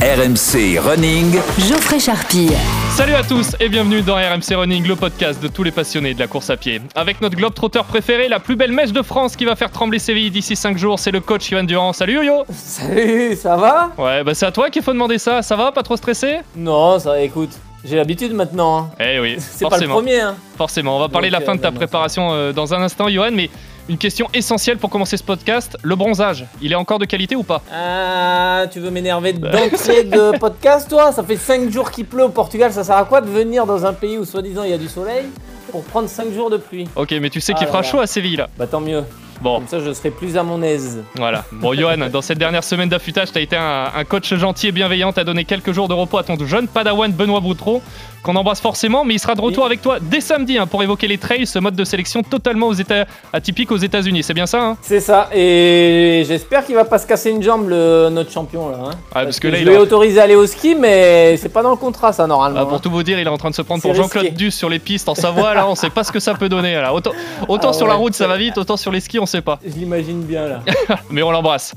RMC Running. Geoffrey Charpie. Salut à tous et bienvenue dans RMC Running, le podcast de tous les passionnés de la course à pied. Avec notre globe trotteur préféré, la plus belle mèche de France qui va faire trembler Séville d'ici 5 jours, c'est le coach Yohan Durand. Salut Yo-Yo Salut, ça va? Ouais, bah c'est à toi qu'il faut demander ça, ça va Pas trop stressé? Non, ça va, écoute. J'ai l'habitude maintenant. hein. Eh oui, C'est pas le forcément. premier. Hein. Forcément, on va parler de la fin de ta euh, non, préparation euh, dans un instant, Johan, mais une question essentielle pour commencer ce podcast, le bronzage, il est encore de qualité ou pas? Ah, tu veux m'énerver d'entrée de podcast, toi? Ça fait 5 jours qu'il pleut au Portugal. Ça sert à quoi de venir dans un pays où soi-disant il y a du soleil pour prendre 5 jours de pluie? Ok, mais tu sais qu'il Ah fera là là. chaud à Séville là. Bah tant mieux. Bon, Comme ça, je serai plus à mon aise. Voilà. Bon, Johan, dans cette dernière semaine d'affûtage, t'as été un, un coach gentil et bienveillant. T'as donné quelques jours de repos à ton jeune padawan Benoît Boutreau, qu'on embrasse forcément, mais il sera de retour avec toi dès samedi hein, pour évoquer les trails, ce mode de sélection totalement aux États, atypique aux États-Unis. C'est bien ça, hein? C'est ça. Et j'espère qu'il va pas se casser une jambe, le, notre champion là. hein. Ah, parce que là, je il l'ai a- autorisé à aller au ski, mais c'est pas dans le contrat, ça, normalement. Ah, pour hein. tout vous dire, il est en train de se prendre pour Jean-Claude. Duss sur les pistes en Savoie. Là, on sait pas ce que ça peut donner. Là. Autant, autant Ah sur la route, ça va vite, autant sur les skis, on sait pas. Je l'imagine bien là. mais on l'embrasse.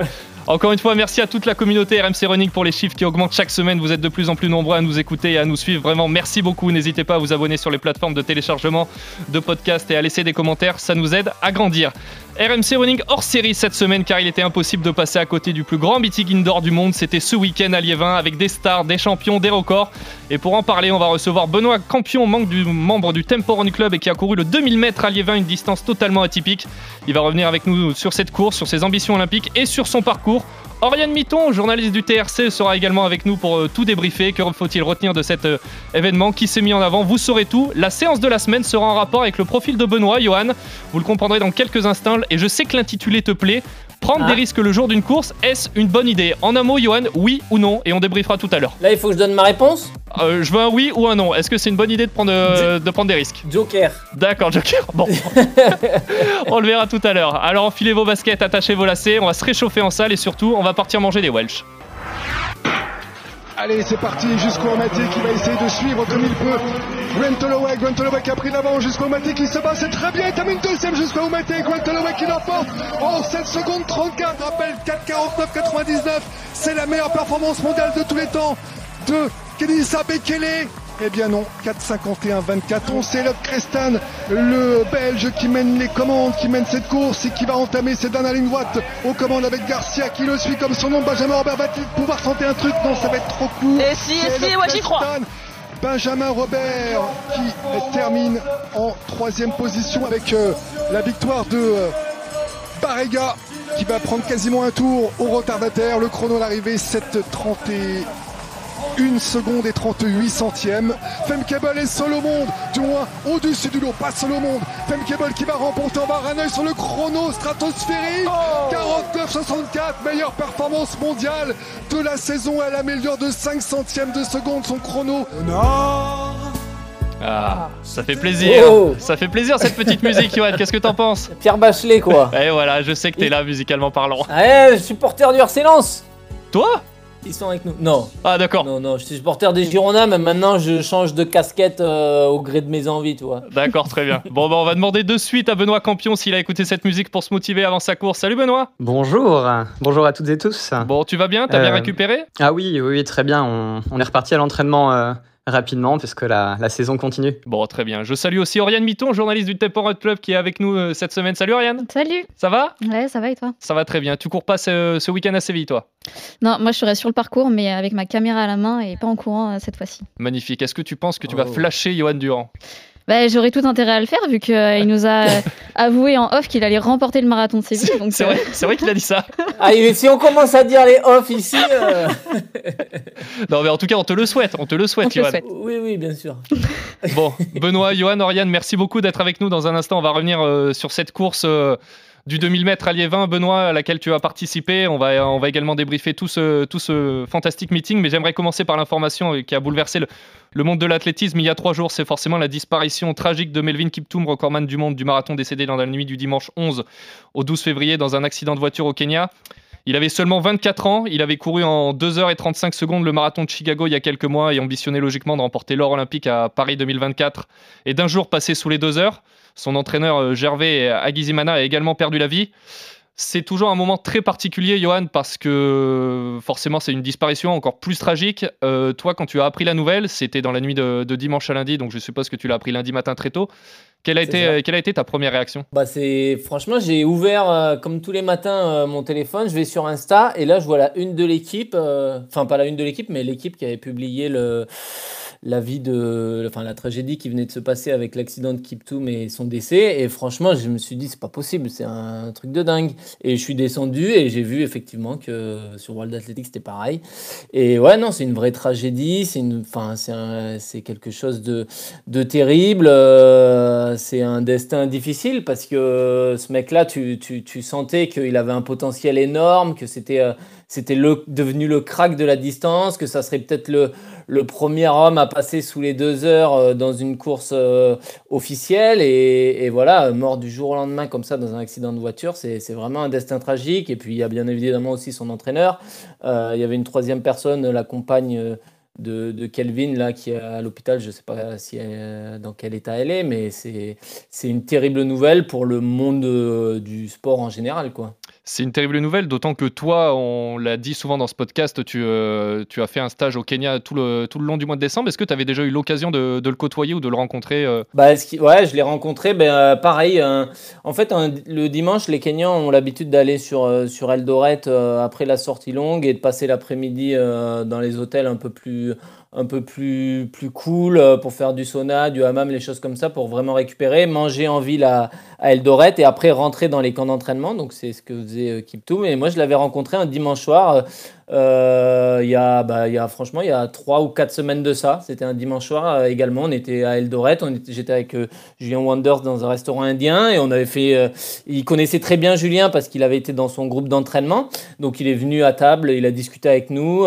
Encore une fois, merci à toute la communauté RMC Running pour les chiffres qui augmentent chaque semaine. Vous êtes de plus en plus nombreux à nous écouter et à nous suivre. Vraiment, merci beaucoup. N'hésitez pas à vous abonner sur les plateformes de téléchargement de podcasts et à laisser des commentaires. Ça nous aide à grandir. RMC Running hors série cette semaine car il était impossible de passer à côté du plus grand meeting indoor du monde. C'était ce week-end à Liévin avec des stars, des champions, des records. Et pour en parler, on va recevoir Benoît Campion, membre du, Tempo Run Club et qui a couru le 2000 mètres à Liévin, une distance totalement atypique. Il va revenir avec nous sur cette course, sur ses ambitions olympiques et sur son parcours. Oriane Mitton, journaliste du TRC, sera également avec nous pour euh, tout débriefer. Que faut-il retenir de cet euh, événement Qui s'est mis en avant? Vous saurez tout. La séance de la semaine sera en rapport avec le profil de Benoît, Johan. Vous le comprendrez dans quelques instants. Et je sais que l'intitulé te plaît. Prendre Ah. des risques le jour d'une course, est-ce une bonne idée? En un mot, Johan, oui ou non? Et on débriefera tout à l'heure. Là, il faut que je donne ma réponse? Euh, je veux un oui ou un non. Est-ce que c'est une bonne idée de prendre, euh, de prendre des risques? Joker. D'accord, Joker. Bon. on le verra tout à l'heure. Alors enfilez vos baskets, attachez vos lacets, on va se réchauffer en salle et surtout, on va partir manger des Welsh. Allez, c'est parti jusqu'au Maté qui va essayer de suivre comme il peut. Grant Holloway qui a pris l'avant jusqu'au Maté qui se bat, c'est très bien, il termine deuxième jusqu'au Maté. Grant Holloway qui l'emporte en 7 secondes 34. Rappel 4,49,99. C'est la meilleure performance mondiale de tous les temps de Kenisa Bekele. Eh bien non, 4,51,24. On célèbre Crestan, le Belge qui mène les commandes, qui mène cette course et qui va entamer ses dernières lignes droites aux commandes avec Garcia qui le suit comme son nom. Benjamin Robert va-t-il pouvoir tenter un truc? Non, ça va être trop court. Et si, et C'est si, ouais, j'y crois. Benjamin Robert qui termine en troisième position avec euh, la victoire de euh, Barrega qui va prendre quasiment un tour au retardataire. Le chrono à l'arrivée 7.31 seconde et 38 centièmes. Femkebel est seul au monde, du moins au-dessus du lot, pas seul au monde. Femkebel qui va remporter, va avoir un œil sur le chrono stratosphérique. 49-64, meilleure performance mondiale de la saison. Elle améliore de 5 centièmes de seconde son chrono. Ah, ça fait plaisir. Oh. Ça fait plaisir cette petite musique, Johan. Qu'est-ce que t'en penses? Pierre Bachelet, quoi. Et voilà, je sais que t'es là musicalement parlant. Ouais, supporter du Lens. Toi? Ils sont avec nous. Non, Ah d'accord. non, non, je suis supporter des Girondins, mais maintenant je change de casquette euh, au gré de mes envies, tu vois. D'accord, très bien. Bon, bah, on va demander de suite à Benoît Campion s'il a écouté cette musique pour se motiver avant sa course. Salut Benoît. Bonjour, bonjour à toutes et tous. Bon, tu vas bien? T'as bien Euh, récupéré? Ah oui, oui, oui, très bien. On, on est reparti à l'entraînement euh, rapidement puisque la, la saison continue. Bon, très bien. Je salue aussi Oriane Mitton, journaliste du Tempo Club qui est avec nous euh, cette semaine. Salut Oriane. Salut Ça va? Ouais, ça va et toi? Ça va très bien. Tu cours pas ce, ce week-end à Séville, toi? Non, moi je serai sur le parcours, mais avec ma caméra à la main et pas en courant euh, cette fois-ci. Magnifique. Est-ce que tu penses que tu vas Oh. flasher Johan Durand? Bah, J'aurais tout intérêt à le faire vu qu'il nous a avoué en off qu'il allait remporter le marathon de Séville. Donc, C'est euh, vrai, c'est vrai qu'il a dit ça. Ah, si on commence à dire les off ici. euh, Non, mais en tout cas, on te le souhaite. On te le souhaite, Johan. Oui, oui, bien sûr. Bon, Benoît, Johan, Oriane, merci beaucoup d'être avec nous. Dans un instant, on va revenir euh, sur cette course euh, du 2000 mètres à Liévin, Benoît, à laquelle tu as participé. On va, on va également débriefer tout ce, tout ce fantastique meeting, mais j'aimerais commencer par l'information euh, qui a bouleversé le, monde de l'athlétisme il y a trois jours. C'est forcément la disparition tragique de Melvin Kiptoum, recordman du monde du marathon décédé dans la nuit du dimanche 11 au 12 février dans un accident de voiture au Kenya. Il avait seulement 24 ans, il avait couru en 2h35 secondes le marathon de Chicago il y a quelques mois et ambitionnait logiquement de remporter l'or olympique à Paris 2024 et d'un jour passé sous les deux heures. Son entraîneur euh, Gervais Agizimana a également perdu la vie. C'est toujours un moment très particulier, Johan, parce que forcément c'est une disparition encore plus tragique. Euh, toi, quand tu as appris la nouvelle, c'était dans la nuit de, dimanche à lundi, donc je suppose que tu l'as appris lundi matin très tôt. Quelle a, été, quelle a été ta première réaction? Bah c'est Franchement, j'ai ouvert, euh, comme tous les matins, euh, mon téléphone, je vais sur Insta, et là, je vois la une de l'équipe, enfin pas la une de l'équipe, mais l'équipe qui avait publié le la vie de, enfin la tragédie qui venait de se passer avec l'accident de Kiptoum et son décès. Et franchement, je me suis dit, c'est pas possible, c'est un truc de dingue. Et je suis descendu et j'ai vu effectivement que sur World Athletics c'était pareil. Et ouais, non, c'est une vraie tragédie. C'est une, enfin, c'est quelque chose de, de terrible. Euh, c'est un destin difficile parce que ce mec-là, tu, tu, tu sentais qu'il avait un potentiel énorme, que c'était euh, c'était devenu le crack de la distance, que ça serait peut-être le, premier homme à passer sous les deux heures euh, dans une course euh, officielle. Et, voilà, mort du jour au lendemain comme ça dans un accident de voiture, c'est vraiment un destin tragique. Et puis il y a bien évidemment aussi son entraîneur. Euh, il y avait une troisième personne, la compagne de, Kelvin là qui est à l'hôpital. Je ne sais pas dans quel état elle est, mais c'est une terrible nouvelle pour le monde du sport en général, quoi. C'est une terrible nouvelle, d'autant que toi, on l'a dit souvent dans ce podcast, tu, euh, as fait un stage au Kenya tout le, long du mois de décembre. Est-ce que tu avais déjà eu l'occasion de, le côtoyer ou de le rencontrer euh? bah, Ouais, je l'ai rencontré. Ben, pareil, en fait, le dimanche, les Kenyans ont l'habitude d'aller sur, sur Eldoret après la sortie longue et de passer l'après-midi dans les hôtels un peu plus un peu plus, plus cool euh, pour faire du sauna, du hammam, les choses comme ça, pour vraiment récupérer, manger en ville à, à Eldoret et après rentrer dans les camps d'entraînement. Donc c'est ce que faisait euh, Kiptoum. Et moi, je l'avais rencontré un dimanche soir. Euh, il, y a, bah, y a franchement il y a trois ou quatre semaines de ça. C'était un dimanche soir également. On était à Eldoret. j'étais avec Julien Wanders dans un restaurant indien et on avait fait. il connaissait très bien Julien parce qu'il avait été dans son groupe d'entraînement. Donc il est venu à table. Il a discuté avec nous.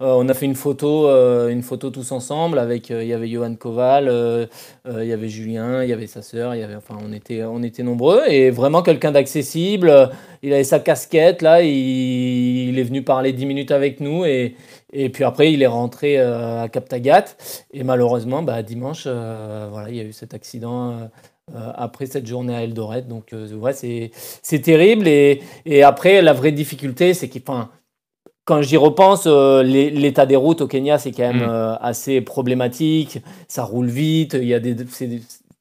Euh, on a fait une photo, euh, une photo tous ensemble avec, euh, il y avait Johan Koval, il y avait Julien, il y avait sa sœur, enfin, on était, on était nombreux et vraiment quelqu'un d'accessible. Il avait sa casquette là, il, est venu parler 10 minutes avec nous et, et puis après il est rentré à Captagat et malheureusement, bah, dimanche, voilà, il y a eu cet accident. après cette journée à Eldoret. Donc, ouais, c'est terrible. Et, et, après, la vraie difficulté, c'est qu'il quand j'y repense, euh, l'état des routes au Kenya, c'est quand même mm. euh, assez problématique. Ça roule vite. Il y a des,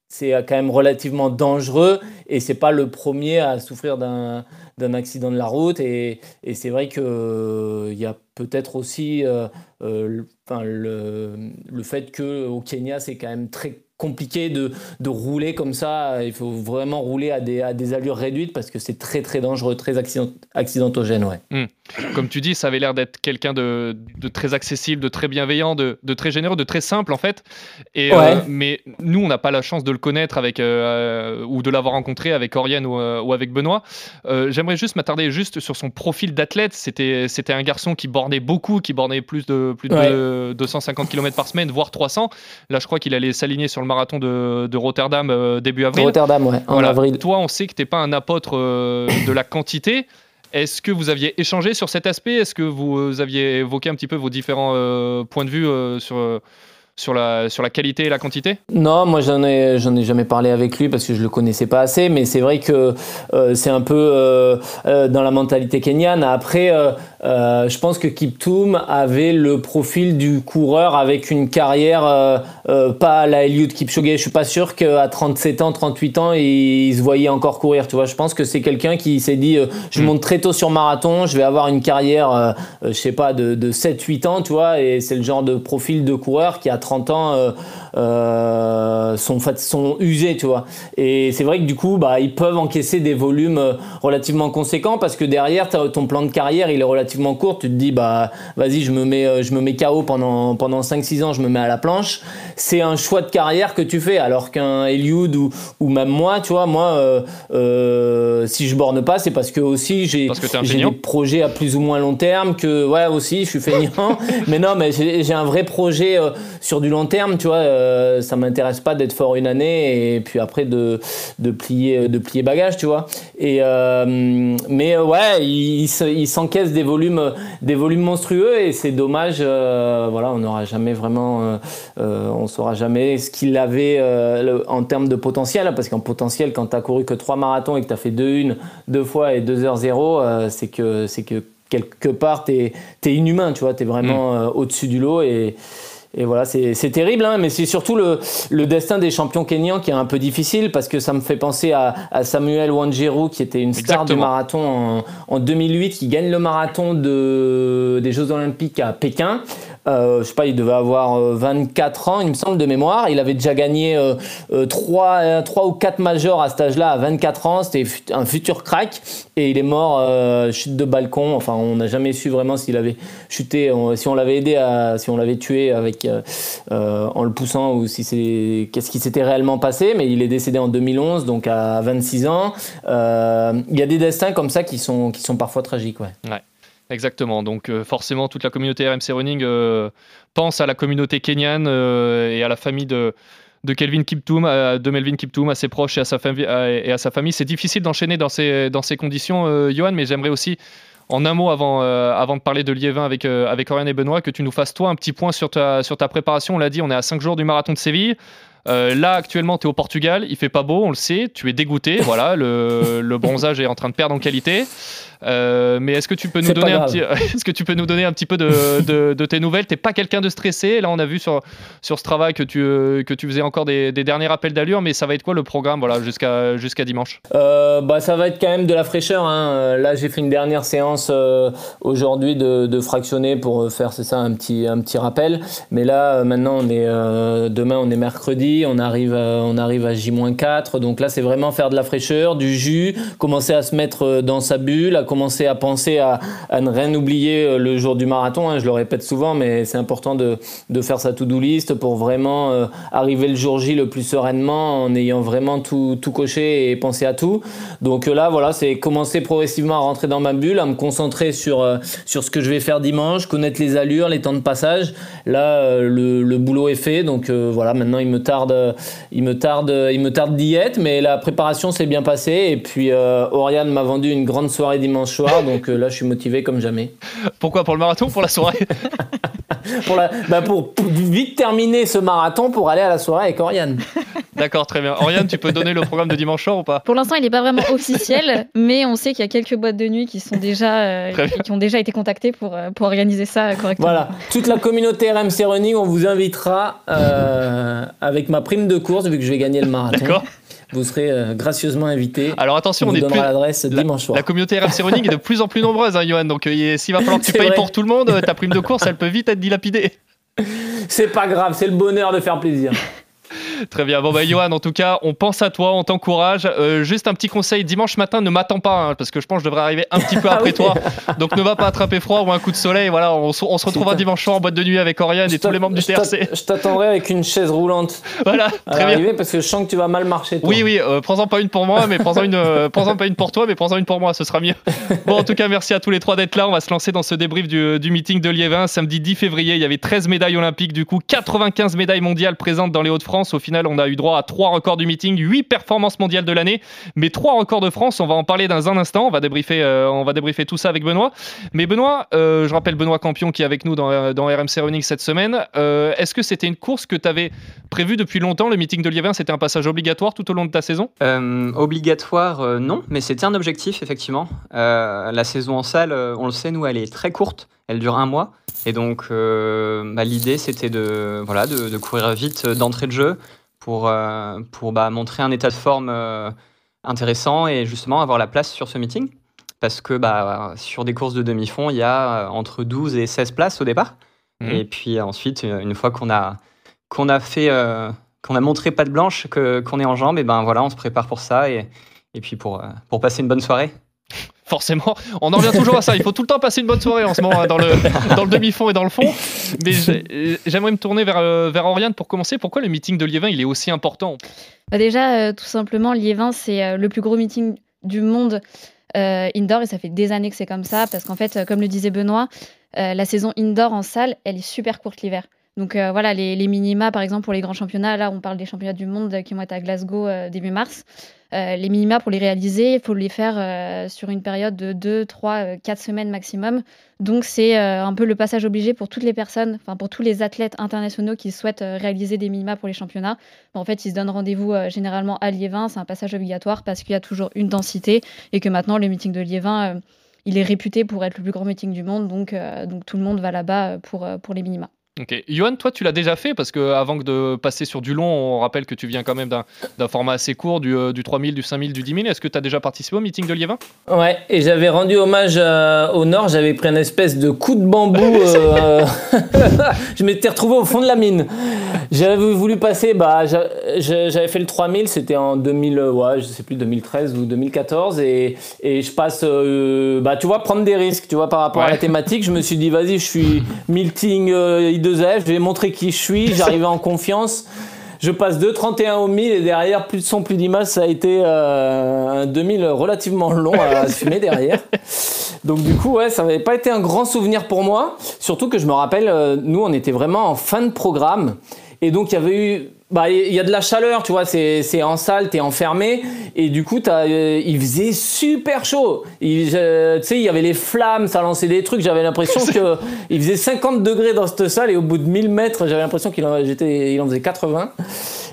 c'est quand même relativement dangereux et c'est pas le premier à souffrir d'un accident de la route. Et, c'est vrai qu'il euh, il y a peut-être aussi le, le, le, fait qu'au Kenya, c'est quand même très compliqué de, de, rouler comme ça. Il faut vraiment rouler à des, à des allures réduites parce que c'est très très dangereux, très accident, accidentogène. Ouais. Hmm. Comme tu dis, ça avait l'air d'être quelqu'un de, de, très accessible, de très bienveillant, de, de, très généreux, de très simple en fait. Et, euh, mais nous, on n'a pas la chance de le connaître avec, euh, ou de l'avoir rencontré avec Oriane ou, euh, ou avec Benoît. J'aimerais juste m'attarder juste sur son profil d'athlète. C'était un garçon qui bornait beaucoup, qui bornait plus de, plus de 250 km par semaine, voire 300. Là, je crois qu'il allait s'aligner sur le marathon de, de Rotterdam euh, début avril. Rotterdam, ouais, en avril. Toi, on sait que tu n'es pas un apôtre euh, de la quantité. Est-ce que vous aviez échangé sur cet aspect? Est-ce que vous aviez évoqué un petit peu vos différents euh, points de vue sur sur la, sur la qualité et la quantité? Non, moi j'en ai, j'en ai jamais parlé avec lui parce que je le connaissais pas assez, mais c'est vrai que euh, c'est un peu euh, euh, dans la mentalité kenyane. Après, je pense que Kiptoum avait le profil du coureur avec une carrière pas à la Eliud Kipchoge. Je suis pas sûr qu'à 37 ans, 38 ans, il, se voyait encore courir. Tu vois, je pense que c'est quelqu'un qui s'est dit je hmm. monte très tôt sur marathon, je vais avoir une carrière, je sais pas, de, de 7-8 ans, tu vois, et c'est le genre de profil de coureur qui a 30 ans euh, euh, sont, sont usés, tu vois. Et c'est vrai que du coup, bah, ils peuvent encaisser des volumes euh, relativement conséquents parce que derrière, ton plan de carrière, il est relativement court. Tu te dis, bah, vas-y, je me mets, je me mets KO pendant, pendant 5-6 ans, je me mets à la planche. C'est un choix de carrière que tu fais. Alors qu'un Eliud ou, ou même moi, tu vois, moi, si je borne pas, c'est parce que aussi j'ai des projets à plus ou moins long terme que, ouais, aussi, je suis feignant. mais non, mais j'ai un vrai projet sur du long terme, tu vois, euh, ça m'intéresse pas d'être fort une année et puis après de, de plier de plier bagage, tu vois. Et euh, mais euh, ouais, il, il s'encaisse des volumes volumes, des volumes monstrueux et c'est dommage. voilà, on n'aura jamais vraiment, on saura jamais ce qu'il avait en termes de potentiel, parce qu'en potentiel, quand tu as couru que trois marathons et que tu as fait deux une, deux fois et 2 h 0 c'est que c'est que quelque part, tu es, inhumain, tu vois, tu es vraiment mm. au-dessus du lot et et voilà, c'est terrible, hein, mais c'est surtout le, le, destin des champions kenyans qui est un peu difficile parce que ça me fait penser à, à Samuel Wanjiru qui était une star du marathon en, en, 2008, qui gagne le marathon de, des Jeux Olympiques à Pékin. Euh, je sais pas, il devait avoir 24 euh, ans, il me semble, de mémoire. Il avait déjà gagné euh, euh, 3, 3, ou 4 majors à cet âge-là, à 24 ans. C'était un futur crack. Et il est mort, euh, chute de balcon. Enfin, on n'a jamais su vraiment s'il avait chuté, si on l'avait aidé, si on l'avait tué avec, en le poussant ou si c'est qu'est-ce qui s'était réellement passé. Mais il est décédé en 2011, donc à 26 ans. Il y a des destins comme ça qui sont, qui sont parfois tragiques. Ouais. ouais. Exactement. Donc euh, forcément, toute la communauté RMC Running euh, pense à la communauté kenyane euh, et à la famille de, Kelvin Kiptoum, de Melvin Kiptoum, à ses proches et à sa, famille. C'est difficile d'enchaîner dans ces, conditions, Johan, mais j'aimerais aussi, en un mot avant, de parler de Liévin avec, avec Oriane et Benoît, que tu nous fasses toi un petit point sur ta, sur ta préparation. On l'a dit, on est à 5 jours du marathon de Séville. Là, actuellement, tu es au Portugal, il fait pas beau, on le sait, tu es dégoûté, voilà, le, le bronzage est en train de perdre en qualité. Euh, mais est-ce que tu peux nous donner un petit, est-ce que tu peux nous donner un petit peu de, de, de tes nouvelles? T'es pas quelqu'un de stressé? Là, on a vu sur sur ce travail que tu euh, que tu faisais encore des, des derniers rappels d'allure, mais ça va être quoi le programme, voilà, jusqu'à jusqu'à dimanche? Euh, Bah, ça va être quand même de la fraîcheur. Hein. Euh, là, j'ai fait une dernière séance aujourd'hui de, de, fractionner pour faire c'est ça un petit un petit rappel. Mais là, maintenant, on est demain, on est mercredi, on arrive on arrive à J-4, donc là, c'est vraiment faire de la fraîcheur, du jus, commencer à se mettre dans sa bulle, à commencer à penser à, ne rien oublier euh, le jour du marathon. Hein, je le répète souvent, mais c'est important de, faire sa to-do list pour vraiment euh, arriver le jour J le plus sereinement en ayant vraiment tout, coché et pensé à tout. Donc euh, là, voilà, c'est commencer progressivement à rentrer dans ma bulle, à me concentrer sur, sur ce que je vais faire dimanche, connaître les allures, les temps de passage. Là, le, boulot est fait. Donc voilà, maintenant il me tarde, il me tarde, il me tarde d'y être, mais la préparation s'est bien passée. Et puis Oriane m'a vendu une grande soirée dimanche soir, donc euh, là je suis motivé comme jamais. Pourquoi Pour le marathon Pour la soirée? pour, la, bah pour, vite terminer ce marathon pour aller à la soirée avec Oriane. D'accord, très bien. Oriane, tu peux donner le programme de dimanche soir ou pas? Pour l'instant, il n'est pas vraiment officiel, mais on sait qu'il y a quelques boîtes de nuit qui sont déjà euh, qui ont déjà été contactées pour, euh, pour organiser ça correctement. Voilà, toute la communauté RMC Running, on vous invitera avec ma prime de course vu que je vais gagner le marathon. D'accord vous serez euh, gracieusement invité. Alors attention, on, est donnera l'adresse dimanche soir. La communauté Running est de plus en plus nombreuse, hein, Johan. Donc euh, s'il va falloir que tu payes pour tout le monde, ta prime de course, elle peut vite être dilapidée. C'est pas grave, c'est le bonheur de faire plaisir. Très bien. Bon, bah, Johan, en tout cas, on pense à toi, on t'encourage. Euh, juste un petit conseil dimanche matin, ne m'attends pas, hein, parce que je pense que je devrais arriver un petit peu après ah toi. Donc, ne va pas attraper froid ou un coup de soleil. Voilà, on, se retrouvera dimanche soir en boîte de nuit avec Oriane et tous les membres du TRC. Je t'attendrai avec une chaise roulante. Voilà, très bien. Parce que je sens que tu vas mal marcher. Oui, oui, euh, prends-en pas une pour moi, mais prends-en une, euh, prends pas une pour toi, mais prends-en une pour moi, ce sera mieux. Bon, en tout cas, merci à tous les trois d'être là. On va se lancer dans ce débrief du, du meeting de Liévin. Samedi 10 février, il y avait 13 médailles olympiques, du coup, 95 médailles mondiales présentes dans les Hauts-de-France. Au on a eu droit à trois records du meeting, huit performances mondiales de l'année, mais trois records de France. On va en parler dans un instant. On va débriefer, euh, on va débriefer tout ça avec Benoît. Mais Benoît, euh, je rappelle Benoît Campion qui est avec nous dans, euh, dans RMC Running cette semaine. Est-ce que c'était une course que tu avais prévue depuis longtemps Le meeting de Liévin, c'était un passage obligatoire tout au long de ta saison? Obligatoire, non, mais c'était un objectif, effectivement. la saison en salle, on le sait, nous, elle est très courte. Elle dure un mois. Et donc, bah, l'idée, c'était de, voilà, de, de courir vite d'entrée de jeu, pour, euh, pour bah, montrer un état de forme euh, intéressant et justement avoir la place sur ce meeting. Parce que bah, sur des courses de demi-fond, il y a euh, entre 12 et 16 places au départ. Mhm. Et puis ensuite, une fois qu'on a, qu'on a fait, qu'on a montré patte blanche, que, qu'on est en jambes, et ben voilà, on se prépare pour ça et, et puis pour, pour passer une bonne soirée forcément, on en revient toujours à ça. Il faut tout le temps passer une bonne soirée en ce moment hein, dans le, dans le demi-fond et dans le fond. Mais j'aimerais me tourner vers, euh, vers Oriane pour commencer. Pourquoi le meeting de Liévin il est aussi important? Bah Déjà, euh, tout simplement, Liévin, c'est euh, le plus gros meeting du monde indoor et ça fait des années que c'est comme ça parce qu'en fait, comme le disait Benoît, la saison indoor en salle, elle est super courte l'hiver. Donc voilà, les, les, minima, par exemple, pour les grands championnats, là, on parle des championnats du monde qui vont être à Glasgow début mars. Euh, les minima, pour les réaliser, il faut les faire euh, sur une période de 2, 3, 4 semaines maximum. Donc c'est euh, un peu le passage obligé pour toutes les personnes, enfin pour tous les athlètes internationaux qui souhaitent réaliser des minima pour les championnats. En fait, ils se donnent rendez-vous généralement à Liévin, c'est un passage obligatoire parce qu'il y a toujours une densité et que maintenant le meeting de Liévin, il est réputé pour être le plus grand meeting du monde, donc, donc tout le monde va là-bas pour, pour les minima. Ok. Johan, toi, tu l'as déjà fait parce que avant de passer sur du long, on rappelle que tu viens quand même d'un format assez court, du, euh, du 3000, du 5000, du 10 000. Est-ce que tu as déjà participé au meeting de Liévin? Ouais, et j'avais rendu hommage euh, au Nord. J'avais pris une espèce de coup de bambou. Euh, je m'étais retrouvé au fond de la mine. J'avais voulu passer, bah, j'avais fait le 3000, c'était en 2000, ouais, je sais plus, 2013 ou 2014. Et, et je passe, bah, tu vois, prendre des risques, tu vois, par rapport à la thématique. Je me suis dit, vas-y, je suis meeting je vais montrer qui je suis, j'arrivais en confiance. Je passe de 31 au 1000 et derrière, plus de son, plus d'images, ça a été euh, un 2000 relativement long à assumer derrière. Donc du coup, ouais, ça n'avait pas été un grand souvenir pour moi. Surtout que je me rappelle, euh, nous, on était vraiment en fin de programme. Et donc, il y avait eu bah, il y a de la chaleur, tu vois, c'est, c'est en salle, t'es enfermé, et du coup, t'as, euh, il faisait super chaud. tu sais, il y avait les flammes, ça lançait des trucs, j'avais l'impression que il faisait 50 degrés dans cette salle, et au bout de 1000 mètres, j'avais l'impression qu'il en, j'étais, il en faisait 80.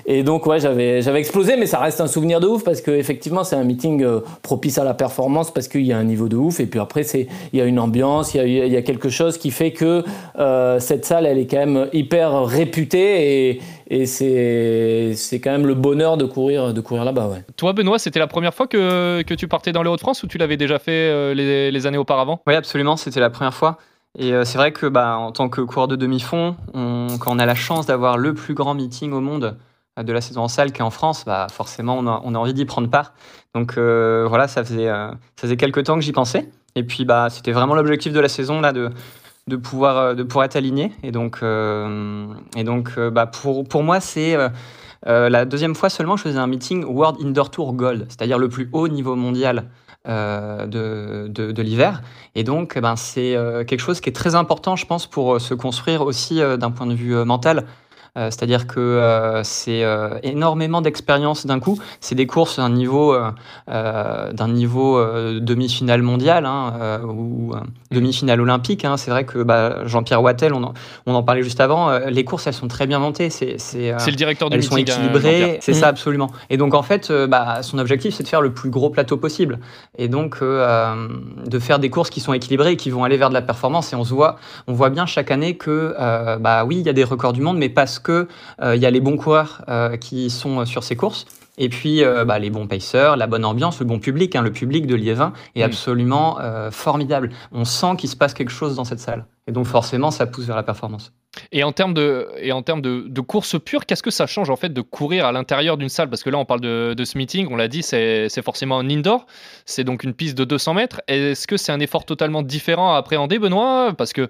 Et donc, ouais, j'avais, j'avais explosé, mais ça reste un souvenir de ouf, parce que effectivement, c'est un meeting euh, propice à la performance, parce qu'il y a un niveau de ouf, et puis après, c'est, il y a une ambiance, il y a, il y a quelque chose qui fait que euh, cette salle, elle est quand même hyper réputée, et, et c'est quand même le bonheur de courir, de courir là-bas. Ouais. Toi, Benoît, c'était la première fois que, que tu partais dans les Hauts-de-France ou tu l'avais déjà fait euh, les, les, années auparavant? Oui, absolument, c'était la première fois. Et c'est vrai que bah, en tant que coureur de demi-fond, quand on a la chance d'avoir le plus grand meeting au monde de la saison en salle qui est en France, bah, forcément, on a, on a envie d'y prendre part. Donc voilà, ça faisait, ça faisait quelques temps que j'y pensais. Et puis, bah, c'était vraiment l'objectif de la saison, là, de, de pouvoir, euh, de être aligné. Et donc, euh, et donc euh, bah pour, pour moi, c'est la deuxième fois seulement je faisais un meeting World Indoor Tour Gold, c'est-à-dire le plus haut niveau mondial de, de, de l'hiver. Et donc, eh ben, c'est quelque chose qui est très important, je pense, pour se construire aussi d'un point de vue mental. Euh, c'est-à-dire que euh, c'est euh, énormément d'expérience d'un coup. C'est des courses d'un niveau, d'un niveau demi-finale mondiale hein, ou demi-finale olympique. Hein. C'est vrai que bah, Jean-Pierre Wattel, on en, on en, parlait juste avant, les courses, elles sont très bien montées. C'est, le directeur du Elles sont équilibrées, c'est ça absolument. Et donc en fait, bah, son objectif, c'est de faire le plus gros plateau possible. Et donc de faire des courses qui sont équilibrées et qui vont aller vers de la performance. Et on, se voit, on voit bien chaque année que, bah oui, il y a des records du monde, mais parce qu'il euh, y a les bons coureurs euh, qui sont euh, sur ces courses. Et puis, bah, les bons pacers, la bonne ambiance, le bon public. Hein. le public de Liévin est absolument formidable. On sent qu'il se passe quelque chose dans cette salle. Et donc, forcément, ça pousse vers la performance. Et en termes de, et en termes de, de course pure, qu'est-ce que ça change en fait de courir à l'intérieur d'une salle? Parce que là, on parle de, de ce meeting, on l'a dit, c'est forcément un indoor, c'est donc une piste de 200 mètres. Est-ce que c'est un effort totalement différent à appréhender, Benoît? Parce que,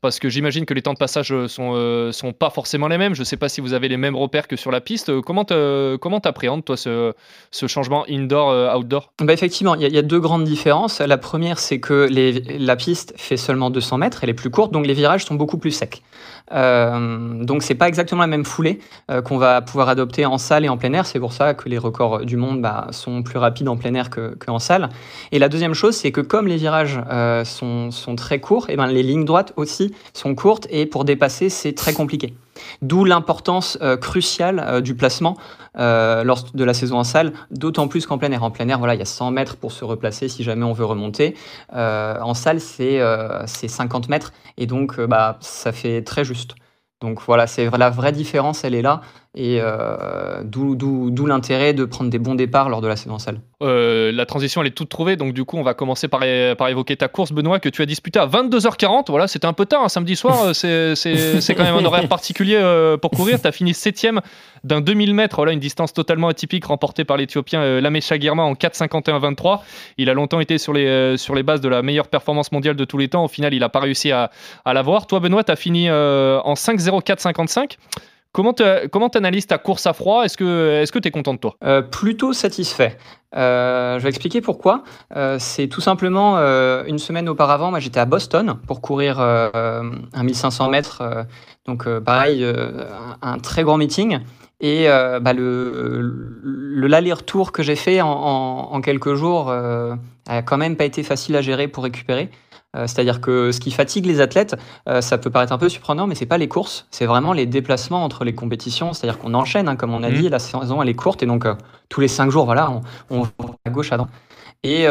parce que j'imagine que les temps de passage sont, euh, sont pas forcément les mêmes. Je ne sais pas si vous avez les mêmes repères que sur la piste. Comment t'appréhendes, toi, ce, ce changement indoor-outdoor bah Effectivement, il y, a deux grandes différences. La première, c'est que la piste fait seulement 200 mètres, elle est plus courte, donc les virages sont beaucoup plus secs. Euh, donc c'est pas exactement la même foulée euh, qu'on va pouvoir adopter en salle et en plein air. C'est pour ça que les records du monde bah, sont plus rapides en plein air qu'en salle. Et la deuxième chose, c'est que comme les virages euh, sont, sont, très courts, et ben les lignes droites aussi sont courtes et pour dépasser c'est très compliqué. D'où l'importance euh, cruciale euh, du placement euh, lors de la saison en salle, d'autant plus qu'en plein air. En plein air, il y a 100 mètres pour se replacer si jamais on veut remonter. en salle, c'est 50 mètres et donc bah, ça fait très juste. Donc voilà, c'est la vraie différence, elle est là. Et euh, d'où l'intérêt de prendre des bons départs lors de la salle. Euh, la transition, elle est toute trouvée. Donc, du coup, on va commencer par, par évoquer ta course, Benoît, que tu as disputée à 22h40. Voilà, c'était un peu tard, un samedi soir. C'est quand même un horaire particulier euh, pour courir. Tu as fini septième d'un 2000 mètres. Voilà, une distance totalement atypique remportée par l'Éthiopien euh, Lamesha Girma en 4,51-23. Il a longtemps été sur les, euh, sur les bases de la meilleure performance mondiale de tous les temps. Au final, il n'a pas réussi à, à l'avoir. Toi, Benoît, tu as fini en 5,04-55. Comment tu analyses ta course à froid? Est-ce que tu es content de toi? Plutôt satisfait. je vais expliquer pourquoi. c'est tout simplement une semaine auparavant, moi j'étais à Boston pour courir un 1500 mètres. donc pareil, un, très grand meeting. Et bah, le, l'aller-retour que j'ai fait en, quelques jours a quand même pas été facile à gérer pour récupérer. Euh, c'est-à-dire que ce qui fatigue les athlètes, euh, ça peut paraître un peu surprenant, mais c'est pas les courses, c'est vraiment les déplacements entre les compétitions. C'est-à-dire qu'on enchaîne, hein, comme on a mmh. dit, la saison elle est courte et donc euh, tous les cinq jours, voilà, on, va à gauche à droite. Et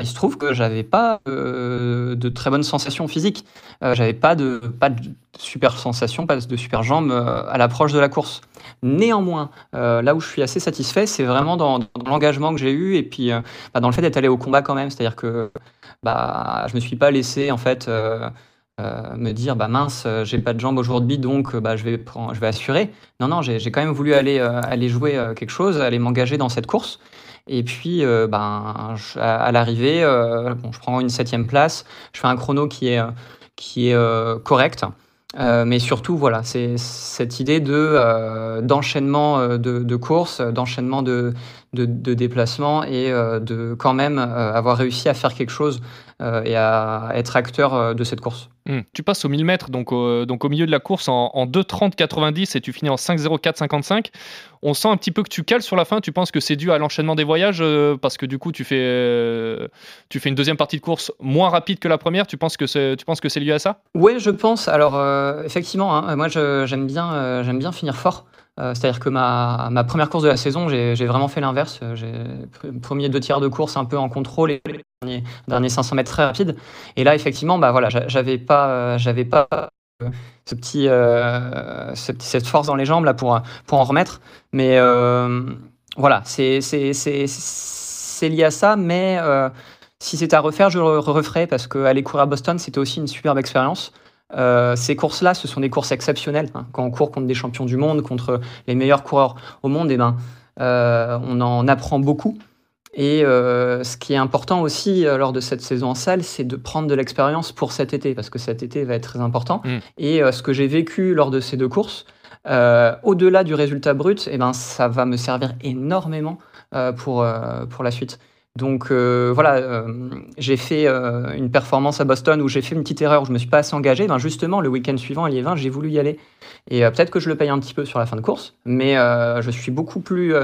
il se trouve que j'avais pas de très bonnes sensations physiques. j'avais pas de, pas de super sensations, pas de super jambes à l'approche de la course. Néanmoins, là où je suis assez satisfait, c'est vraiment dans, l'engagement que j'ai eu et puis bah, dans le fait d'être allé au combat quand même. C'est-à-dire que bah, je me suis pas laissé en fait euh, euh, me dire bah mince, euh, j'ai pas de jambes aujourd'hui, donc bah, je vais je vais assurer. Non non, j'ai quand même voulu aller aller jouer quelque chose, aller m'engager dans cette course. Et puis, ben, à, l'arrivée, bon, je prends une septième place. Je fais un chrono qui est qui est correct. Mais surtout, voilà, c'est cette idée de d'enchaînement de, de, courses, d'enchaînement de, de, déplacements et de quand même avoir réussi à faire quelque chose euh, et à être acteur euh, de cette course. Hmm. Tu passes aux 1000 mètres, donc au, donc au milieu de la course en, en 2.30.90 et tu finis en 5.04.55. On sent un petit peu que tu cales sur la fin. Tu penses que c'est dû à l'enchaînement des voyages euh, parce que du coup tu fais, tu fais une deuxième partie de course moins rapide que la première. Tu penses que c'est, tu penses que c'est lié à ça? Oui, je pense. Alors effectivement, hein, moi j'aime bien, j'aime bien finir fort. Euh, c'est-à-dire que ma, ma, première course de la saison, j'ai vraiment fait l'inverse. J'ai premier deux tiers de course un peu en contrôle et dernier, dernier 500 mètres très rapide. Et là, effectivement, bah voilà, j'avais pas, j'avais pas euh, ce petit, euh, cette force dans les jambes là pour, pour en remettre. Mais euh, voilà, c'est lié à ça. Mais si c'était à refaire, je le referais parce qu'aller courir à Boston, c'était aussi une superbe expérience. Euh, ces courses-là, ce sont des courses exceptionnelles. Hein. Quand on court contre des champions du monde, contre les meilleurs coureurs au monde, eh ben, euh, on en apprend beaucoup. Et euh, ce qui est important aussi lors de cette saison en salle, c'est de prendre de l'expérience pour cet été, parce que cet été va être très important. Mm. Et ce que j'ai vécu lors de ces deux courses, au-delà du résultat brut, eh ben, ça va me servir énormément pour, pour la suite. Donc euh, voilà, euh, j'ai fait euh, une performance à Boston où j'ai fait une petite erreur, où je me suis pas assez engagé. Ben justement, le week-end suivant à Liévin, j'ai voulu y aller. Et peut-être que je le paye un petit peu sur la fin de course, mais je suis beaucoup plus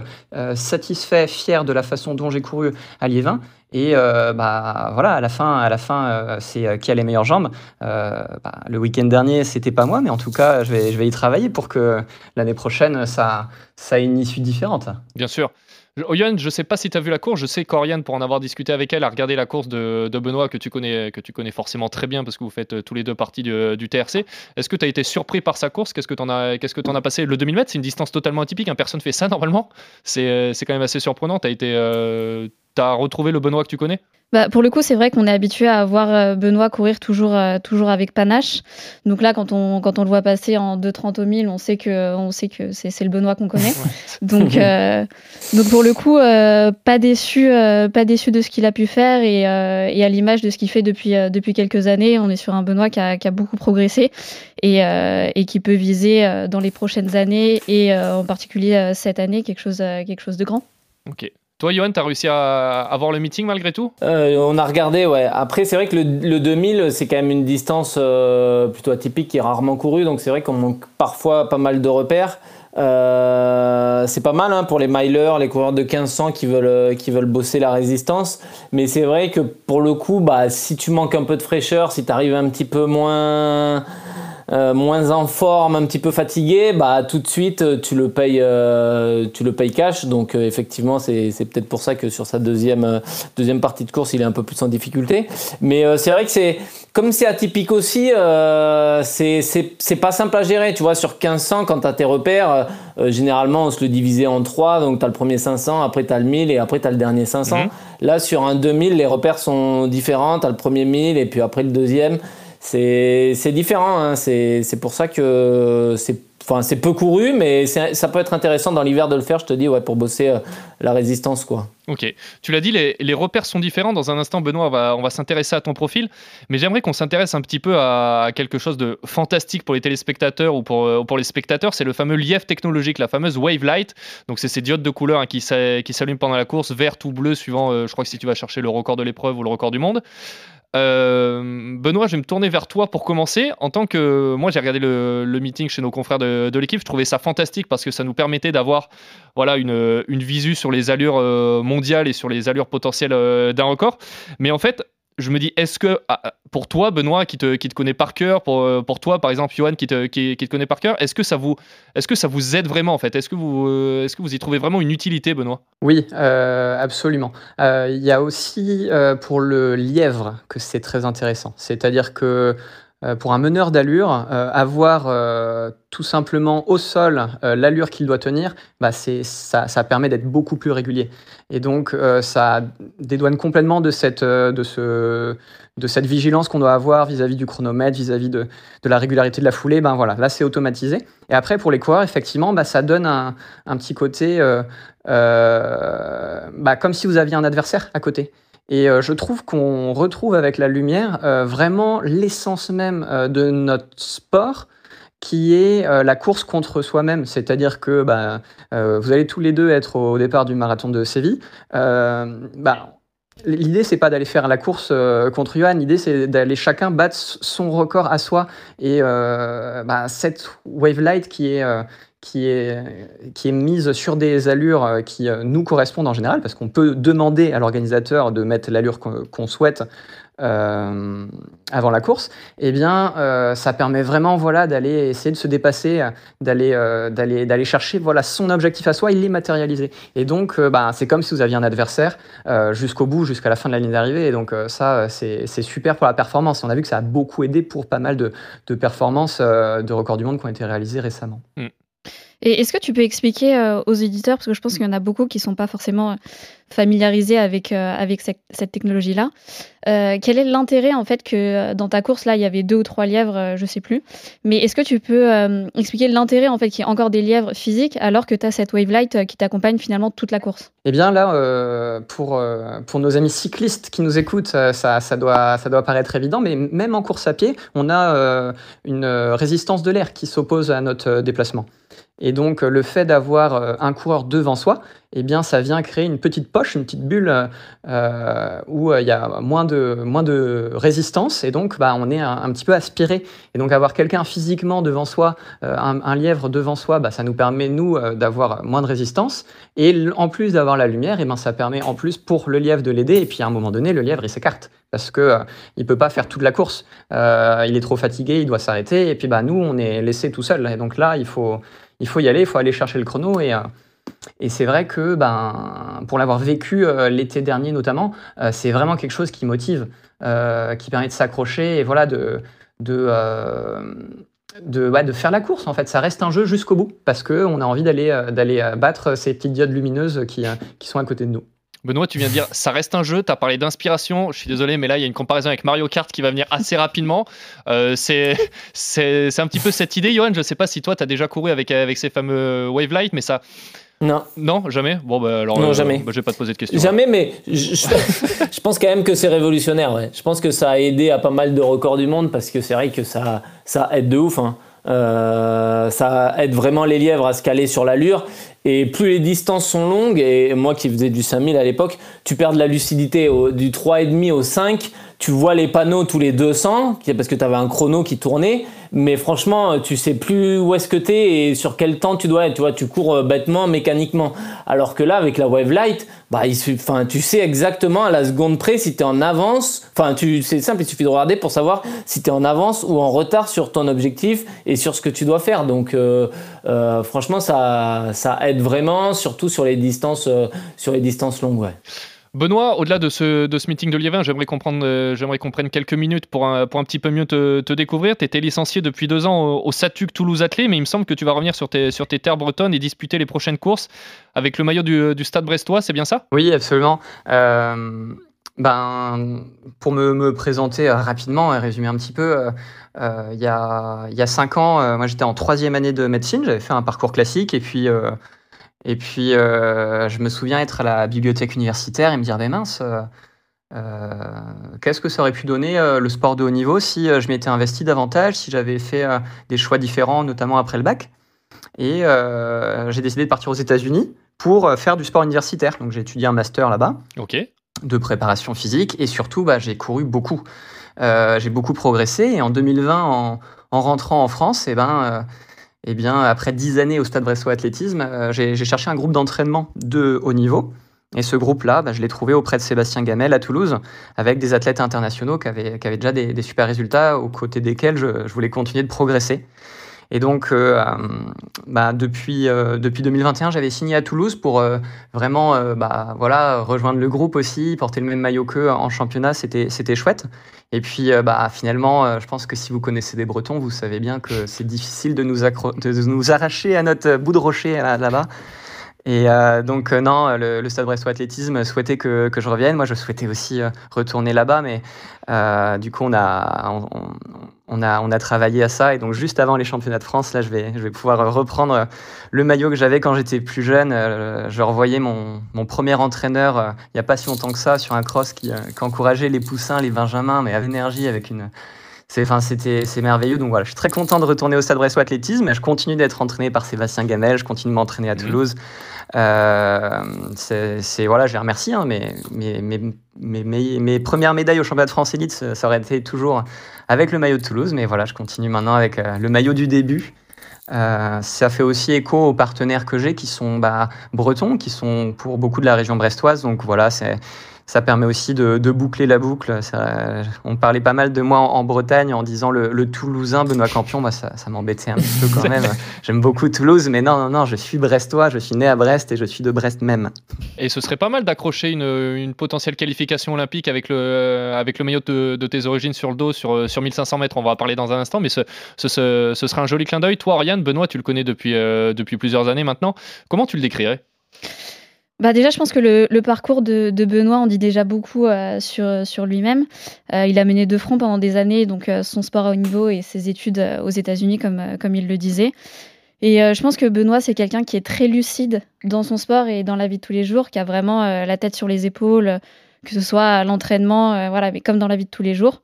satisfait, fier de la façon dont j'ai couru à Liévin. Et bah voilà, à la fin, à la fin, c'est qui a les meilleures jambes. Bah, le week-end dernier, c'était pas moi, mais en tout cas, je vais, je vais y travailler pour que l'année prochaine, ça, ça ait une issue différente. Bien sûr. Oyan, je ne sais pas si tu as vu la course. Je sais qu'Oriane, pour en avoir discuté avec elle, a regardé la course de, Benoît que tu, connais, que tu connais forcément très bien parce que vous faites euh, tous les deux partie du, TRC. Est-ce que tu as été surpris par sa course? Qu'est-ce que tu en, as, que en as passé? Le 2000 mètres, c'est une distance totalement atypique. Hein. Personne ne fait ça normalement. C'est, euh, quand même assez surprenant. Tu as, été, euh, as retrouvé le Benoît que tu connais? Bah, pour le coup, c'est vrai qu'on est habitué à voir euh, Benoît courir toujours, euh, toujours avec panache. Donc là, quand on, quand on le voit passer en 2,30 au 1000, on sait que, on sait que c'est, c'est le Benoît qu'on connaît. donc, euh, donc pour le coup, pas, déçu, pas déçu de ce qu'il a pu faire et, et à l'image de ce qu'il fait depuis, depuis quelques années, on est sur un Benoît qui a, qui a beaucoup progressé et, et qui peut viser dans les prochaines années et en particulier cette année quelque chose, quelque chose de grand. Ok. Toi, Johan, tu as réussi à avoir le meeting malgré tout? Euh, On a regardé, ouais. Après, c'est vrai que le, 2000, c'est quand même une distance euh, plutôt atypique qui est rarement courue. Donc, c'est vrai qu'on manque parfois pas mal de repères. Euh, c'est pas mal hein, pour les milers, les coureurs de 1500 qui veulent, qui veulent bosser la résistance. Mais c'est vrai que pour le coup, bah, si tu manques un peu de fraîcheur, si tu arrives un petit peu moins euh, moins en forme, un petit peu fatigué, bah tout de suite euh, tu le payes, euh, tu le payes cash. Donc effectivement c'est peut-être pour ça que sur sa deuxième deuxième partie de course il est un peu plus en difficulté. Mais c'est vrai que c'est comme c'est atypique aussi, c'est pas simple à gérer. Tu vois sur 1500 quand tu as tes repères, généralement on se le divisait en trois. Donc tu as le premier 500, après tu as le 1000 et après tu as le dernier 500. Mhm. Là sur un 2000 les repères sont différents. Tu as le premier 1000 et puis après le deuxième c'est différent. Hein. C'est pour ça que c'est peu couru, mais ça peut être intéressant dans l'hiver de le faire, je te dis, ouais, pour bosser euh, la résistance, quoi. Ok. Tu l'as dit, les, repères sont différents. Dans un instant, Benoît, on va, s'intéresser à ton profil. Mais j'aimerais qu'on s'intéresse un petit peu à, quelque chose de fantastique pour les téléspectateurs ou pour, euh, les spectateurs. C'est le fameux lief technologique, la fameuse Wave Light. Donc, c'est ces diodes de couleur hein, qui, qui s'allument pendant la course, vert ou bleu, suivant, euh, je crois que si tu vas chercher le record de l'épreuve ou le record du monde. Euh, Benoît, je vais me tourner vers toi pour commencer. En tant que moi, j'ai regardé le, meeting chez nos confrères de, l'équipe. Je trouvais ça fantastique parce que ça nous permettait d'avoir voilà une, une visu sur les allures euh, mondiales et sur les allures potentielles euh, d'un record. Mais en fait, je me dis, est-ce que ah, ah, pour toi, Benoît, qui te, qui connaît par cœur, pour, euh, pour toi, par exemple, Johan, qui te, qui, connaît par cœur, est-ce que, ça vous, aide vraiment, en fait? Est-ce que, vous, euh, est-ce que vous y trouvez vraiment une utilité, Benoît? Oui, euh, absolument. Il y a aussi pour le lièvre que c'est très intéressant. C'est-à-dire que pour un meneur d'allure, euh, avoir euh, tout simplement au sol l'allure qu'il doit tenir, bah ça, ça, permet d'être beaucoup plus régulier. Et donc, ça dédouane complètement de cette, de ce, de cette vigilance qu'on doit avoir vis-à-vis du chronomètre, vis-à-vis de, de, la régularité de la foulée. Ben voilà, là, c'est automatisé. Et après, pour les coureurs, effectivement, bah, ça donne un, un petit côté bah, comme si vous aviez un adversaire à côté. Et euh, je trouve qu'on retrouve avec la lumière euh, vraiment l'essence même euh, de notre sport qui est la course contre soi-même. C'est-à-dire que bah, vous allez tous les deux être au départ du marathon de Séville. Bah, L'idée, c'est pas d'aller faire la course contre Johan. L'idée, c'est d'aller chacun battre son record à soi. Et bah, cette wave light qui est qui est, qui est mise sur des allures euh, qui euh, nous correspondent en général, parce qu'on peut demander à l'organisateur de mettre l'allure qu'on souhaite euh, avant la course, eh bien, ça permet vraiment voilà, d'aller essayer de se dépasser, d'aller d'aller d'aller chercher voilà, son objectif à soi, il est matérialisé. Et donc, bah, c'est comme si vous aviez un adversaire jusqu'au bout, jusqu'à la fin de la ligne d'arrivée. Et donc, ça, c'est super pour la performance. On a vu que ça a beaucoup aidé pour pas mal de, performances de records du monde qui ont été réalisées récemment. Mm. Et est-ce que tu peux expliquer euh, aux éditeurs, parce que je pense qu'il y en a beaucoup qui ne sont pas forcément euh, familiarisés avec, euh, cette, technologie-là, quel est l'intérêt en fait que dans ta course, là, il y avait deux ou trois lièvres, je ne sais plus, mais est-ce que tu peux expliquer l'intérêt en fait qu'il y ait encore des lièvres physiques alors que tu as cette wavelight qui t'accompagne finalement toute la course? Eh bien là, pour, nos amis cyclistes qui nous écoutent, ça doit paraître évident, mais même en course à pied, on a une résistance de l'air qui s'oppose à notre déplacement. Et donc, le fait d'avoir euh, un coureur devant soi, eh bien, ça vient créer une petite poche, une petite bulle euh, où euh, il y a moins de, moins de résistance et donc bah, on est un, petit peu aspiré. Et donc avoir quelqu'un physiquement devant soi, un, lièvre devant soi, bah, ça nous permet, nous, d'avoir moins de résistance. Et en plus d'avoir la lumière, eh ben, ça permet en plus pour le lièvre de l'aider. Et puis à un moment donné, le lièvre, il s'écarte parce que ne il peut pas faire toute la course. il est trop fatigué, il doit s'arrêter. Et puis bah, nous, on est laissé tout seul. Et donc là, il faut il faut y aller, il faut aller chercher le chrono. Et, euh, c'est vrai que ben, pour l'avoir vécu euh, l'été dernier notamment, euh, c'est vraiment quelque chose qui motive, qui permet de s'accrocher et voilà, de, faire la course. En fait, ça reste un jeu jusqu'au bout parce qu'on a envie d'aller d'aller battre ces petites diodes lumineuses qui sont à côté de nous. Benoît, tu viens de dire, ça reste un jeu, tu as parlé d'inspiration, je suis désolé, mais là, il y a une comparaison avec Mario Kart qui va venir assez rapidement. Euh, c'est un petit peu cette idée, Johan, je ne sais pas si toi, tu as déjà couru avec, avec ces fameux Wave Light, mais ça... Non. Non, jamais? Bon, bah alors, non, jamais. Bah, je vais pas te poser de questions. Jamais, mais je, je, pense quand même que c'est révolutionnaire. Ouais. Je pense que ça a aidé à pas mal de records du monde parce que c'est vrai que ça, ça aide de ouf. Hein. Euh, ça aide vraiment les lièvres à se caler sur l'allure. Et plus les distances sont longues, et moi qui faisais du 5000 à l'époque, tu perds de la lucidité du 3,5 au 5 tu vois les panneaux tous les 200 parce que tu avais un chrono qui tournait mais franchement tu sais plus où est-ce que tu es et sur quel temps tu dois être tu vois tu cours euh, bêtement mécaniquement alors que là avec la wave light bah enfin tu sais exactement à la seconde près si tu es en avance enfin tu c'est simple il suffit de regarder pour savoir si tu es en avance ou en retard sur ton objectif et sur ce que tu dois faire donc euh, euh, franchement ça ça aide vraiment surtout sur les distances sur les distances longues ouais. Benoît, au-delà de ce, de ce meeting de Liévin, euh, j'aimerais qu'on prenne quelques minutes pour un, pour un petit peu mieux te, te découvrir. Tu étais licencié depuis deux ans au, SATUC Toulouse Athlé, mais il me semble que tu vas revenir sur tes, sur tes terres bretonnes et disputer les prochaines courses avec le maillot du, du Stade Brestois, c'est bien ça? Oui, absolument. Euh, ben, pour me, me présenter rapidement et résumer un petit peu, il y, a, y a cinq ans, moi j'étais en troisième année de médecine, j'avais fait un parcours classique et puis, et puis je me souviens être à la bibliothèque universitaire et me dire, ben mince, qu'est-ce que ça aurait pu donner le sport de haut niveau si je m'étais investi davantage, si j'avais fait des choix différents, notamment après le bac. Et j'ai décidé de partir aux États-Unis pour faire du sport universitaire. Donc j'ai étudié un master là-bas. Ok de préparation physique et surtout bah, j'ai couru beaucoup. Euh, j'ai beaucoup progressé et en 2020 en, rentrant en France, et eh ben, euh, eh bien, après dix années au Stade Brestois Athlétisme, euh, j'ai cherché un groupe d'entraînement de haut niveau. Et ce groupe-là, bah, je l'ai trouvé auprès de Sébastien Gamel à Toulouse, avec des athlètes internationaux qui avaient, déjà des, super résultats, aux côtés desquels je voulais continuer de progresser. Et donc, euh, euh, bah, depuis, euh, depuis 2021, j'avais signé à Toulouse pour vraiment bah, voilà, rejoindre le groupe aussi, porter le même maillot qu'eux en championnat, c'était, chouette. Et puis, bah, finalement, je pense que si vous connaissez des Bretons, vous savez bien que c'est difficile de nous, de nous arracher à notre bout de rocher là-bas. Et donc, non, le, Stade Brestois Athlétisme souhaitait que, que, je revienne. Moi, je souhaitais aussi retourner là-bas, mais du coup, on a, on a, on a travaillé à ça. Et donc, juste avant les championnats de France, là, je vais, je vais pouvoir reprendre le maillot que j'avais quand j'étais plus jeune. Euh, je revoyais mon, mon premier entraîneur, euh, il n'y a pas si longtemps que ça, sur un cross qui, euh, encourageait les poussins, les benjamins, mais avec énergie, avec une. C'est, enfin, c'était, c'est merveilleux. Donc voilà, je suis très content de retourner au Stade Brestois Athlétisme. Je continue d'être entraîné par Sébastien Gamel. Je continue de m'entraîner à mmh. Toulouse. c'est, voilà, je les remercie. Hein, mais, mais, mais, mes, premières médailles au championnat de France élite, ça aurait été toujours avec le maillot de Toulouse. Mais voilà, je continue maintenant avec euh, le maillot du début. Euh, ça fait aussi écho aux partenaires que j'ai qui sont bah, bretons, qui sont pour beaucoup de la région brestoise. Donc voilà, c'est ça permet aussi de, boucler la boucle. on parlait pas mal de moi en, Bretagne en disant le, Toulousain Benoît Campion. Moi, ça, m'embêtait un petit peu quand même. J'aime beaucoup Toulouse, mais non, non, non, je suis brestois, je suis né à Brest et je suis de Brest même. Et ce serait pas mal d'accrocher une, potentielle qualification olympique avec le, avec le maillot de, tes origines sur le dos sur, sur 1500 mètres. On va en parler dans un instant, mais ce, ce, ce, serait un joli clin d'œil. Toi, Oriane, Benoît, tu le connais depuis, euh, depuis plusieurs années maintenant. Comment tu le décrirais? Bah déjà, je pense que le, parcours de, Benoît en dit déjà beaucoup euh, sur, lui-même. Euh, il a mené deux fronts pendant des années, donc euh, son sport à haut niveau et ses études aux États-Unis, comme, il le disait. Et je pense que Benoît, c'est quelqu'un qui est très lucide dans son sport et dans la vie de tous les jours, qui a vraiment la tête sur les épaules, que ce soit à l'entraînement, voilà, mais comme dans la vie de tous les jours.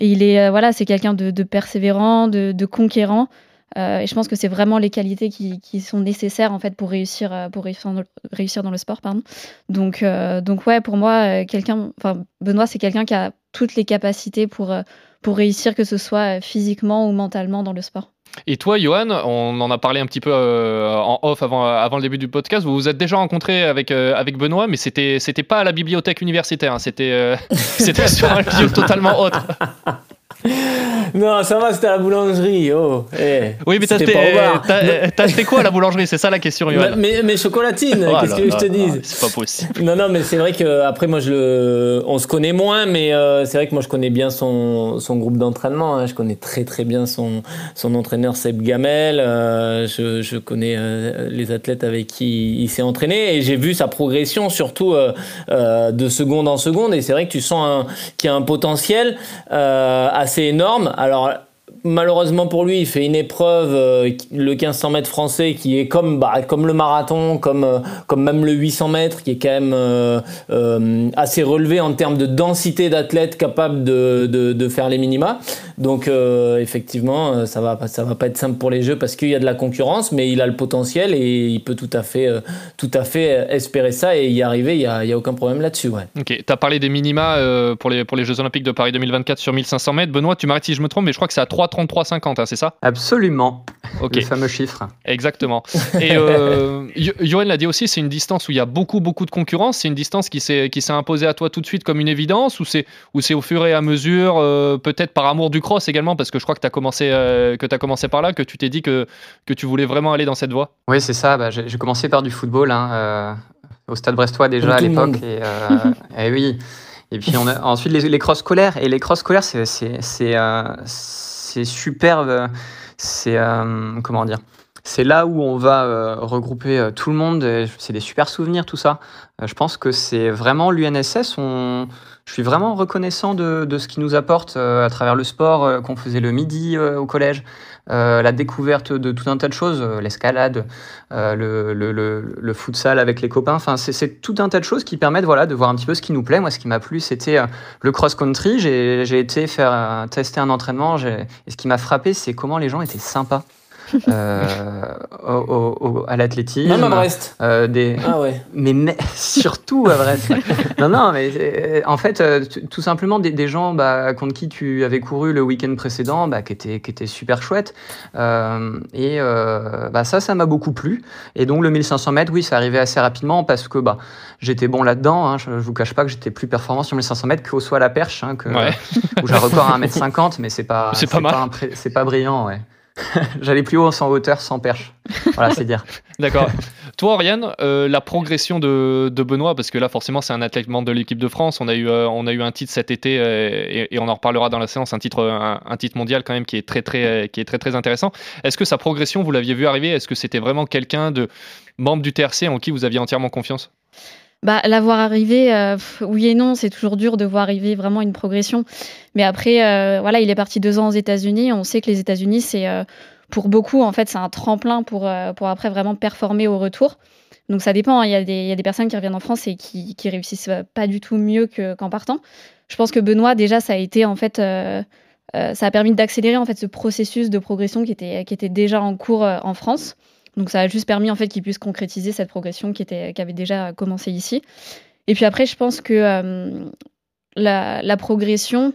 Et il est, voilà, c'est quelqu'un de, de, persévérant, de, de conquérant. Euh, et je pense que c'est vraiment les qualités qui, qui, sont nécessaires en fait pour réussir, euh, pour réussir, dans le, réussir dans le sport. Pardon. Donc, euh, donc ouais, pour moi, quelqu'un, enfin Benoît, c'est quelqu'un qui a toutes les capacités pour, pour réussir, que ce soit physiquement ou mentalement dans le sport. Et toi, Johan, on en a parlé un petit peu en off avant, avant le début du podcast. Vous vous êtes déjà rencontré avec, avec Benoît, mais c'était c'était pas à la bibliothèque universitaire. Hein. C'était c'était sur un lieu totalement autre. non, ça va, c'était à la boulangerie. Oh, eh, oui, mais t'as acheté, quoi à la boulangerie? C'est ça la question, Yoann. Mais, mais chocolatines, oh qu'est-ce que je te dis C'est pas possible. Non, non, mais c'est vrai que après moi, je le... on se connaît moins, mais euh, c'est vrai que moi, je connais bien son, son groupe d'entraînement. Hein. Je connais très, très bien son, son entraîneur Seb Gamel. Euh, je, je, connais euh, les athlètes avec qui il s'est entraîné et j'ai vu sa progression, surtout de seconde en seconde. Et c'est vrai que tu sens qu'il y a un potentiel assez énorme. Alors malheureusement pour lui, il fait une épreuve, euh, le 1500 mètres français, qui est comme, bah, comme le marathon, comme, euh, comme même le 800 mètres, qui est quand même euh, assez relevé en termes de densité d'athlètes capables de, de, faire les minima. Donc effectivement, ça va, ça va pas être simple pour les Jeux parce qu'il y a de la concurrence, mais il a le potentiel et il peut tout à fait, tout à fait espérer ça et y arriver. Il n'y a, a, aucun problème là-dessus. Ok, tu as parlé des minima pour, les, pour les Jeux Olympiques de Paris 2024 sur 1500 mètres. Benoît, tu m'arrêtes si je me trompe, mais je crois que c'est à 3 33,50, hein, c'est ça? Absolument. Le fameux chiffre. Exactement. Et euh, Johan l'a dit aussi, c'est une distance où il y a beaucoup, beaucoup de concurrence. C'est une distance qui s'est, qui s'est imposée à toi tout de suite comme une évidence ou c'est, ou c'est au fur et à mesure, euh, peut-être par amour du cross également, parce que je crois que tu as commencé, euh, que as commencé par là, que tu t'es dit que, que tu voulais vraiment aller dans cette voie Oui, c'est ça. Bah, j'ai, commencé par du football, hein, au Stade Brestois déjà à l'époque. Et, et, oui. Et puis on a, ensuite les, les crosses scolaires. Et les crosses scolaires, c'est, c'est, superbe. C'est euh, comment dire c'est là où on va regrouper tout le monde. C'est des super souvenirs, tout ça. je pense que c'est vraiment l'UNSS. Je suis vraiment reconnaissant de, ce qu'il nous apporte euh, à travers le sport euh, qu'on faisait le midi euh, au collège, la découverte de tout un tas de choses, l'escalade, le, le, le, le, futsal avec les copains. Enfin, c'est tout un tas de choses qui permettent voilà, de voir un petit peu ce qui nous plaît. Moi, ce qui m'a plu, c'était le cross-country. J'ai été faire tester un entraînement et ce qui m'a frappé, c'est comment les gens étaient sympas. Euh, au, à l'athlétisme. Même à Brest. Euh, des... Ah ouais. Mais, surtout à Brest. non, non, mais euh, en fait, tout simplement des, gens bah, contre qui tu avais couru le week-end précédent, bah, qui, étaient, qui étaient super chouettes. et bah, ça, ça m'a beaucoup plu. Et donc le 1500 mètres, oui, ça arrivait assez rapidement parce que bah, j'étais bon là-dedans. Hein. Je, ne vous cache pas que j'étais plus performant sur 1500 mètres qu'au soit à la perche, hein, que, où j'ai un record à 1m50, mais c'est pas, c'est pas, pas, pas brillant. Ouais. J'allais plus haut sans hauteur, sans perche. Voilà, c'est dire. D'accord. Toi, Oriane, euh, la progression de, Benoît, parce que là, forcément, c'est un athlète membre de l'équipe de France. On a eu, euh, on a eu un titre cet été euh, et, on en reparlera dans la séance, un titre, un, titre mondial quand même qui est très, très, qui est très, très intéressant. Est-ce que sa progression, vous l'aviez vu arriver? Est-ce que c'était vraiment quelqu'un de membre du TRC en qui vous aviez entièrement confiance? Bah, l'avoir arrivé, euh, oui et non, c'est toujours dur de voir arriver vraiment une progression. Mais après, euh, voilà, il est parti deux ans aux États-Unis. On sait que les États-Unis, c'est euh, pour beaucoup, en fait, c'est un tremplin pour, pour après vraiment performer au retour. Donc ça dépend. Hein. Il, y a des, y a des personnes qui reviennent en France et qui, qui réussissent pas du tout mieux qu'en partant. Je pense que Benoît, déjà, ça a été en fait. ça a permis d'accélérer en fait ce processus de progression qui était, qui était déjà en cours en France. Donc ça a juste permis en fait qu'il puisse concrétiser cette progression qui, était, qui avait déjà commencé ici. Et puis après, je pense que euh, la, progression,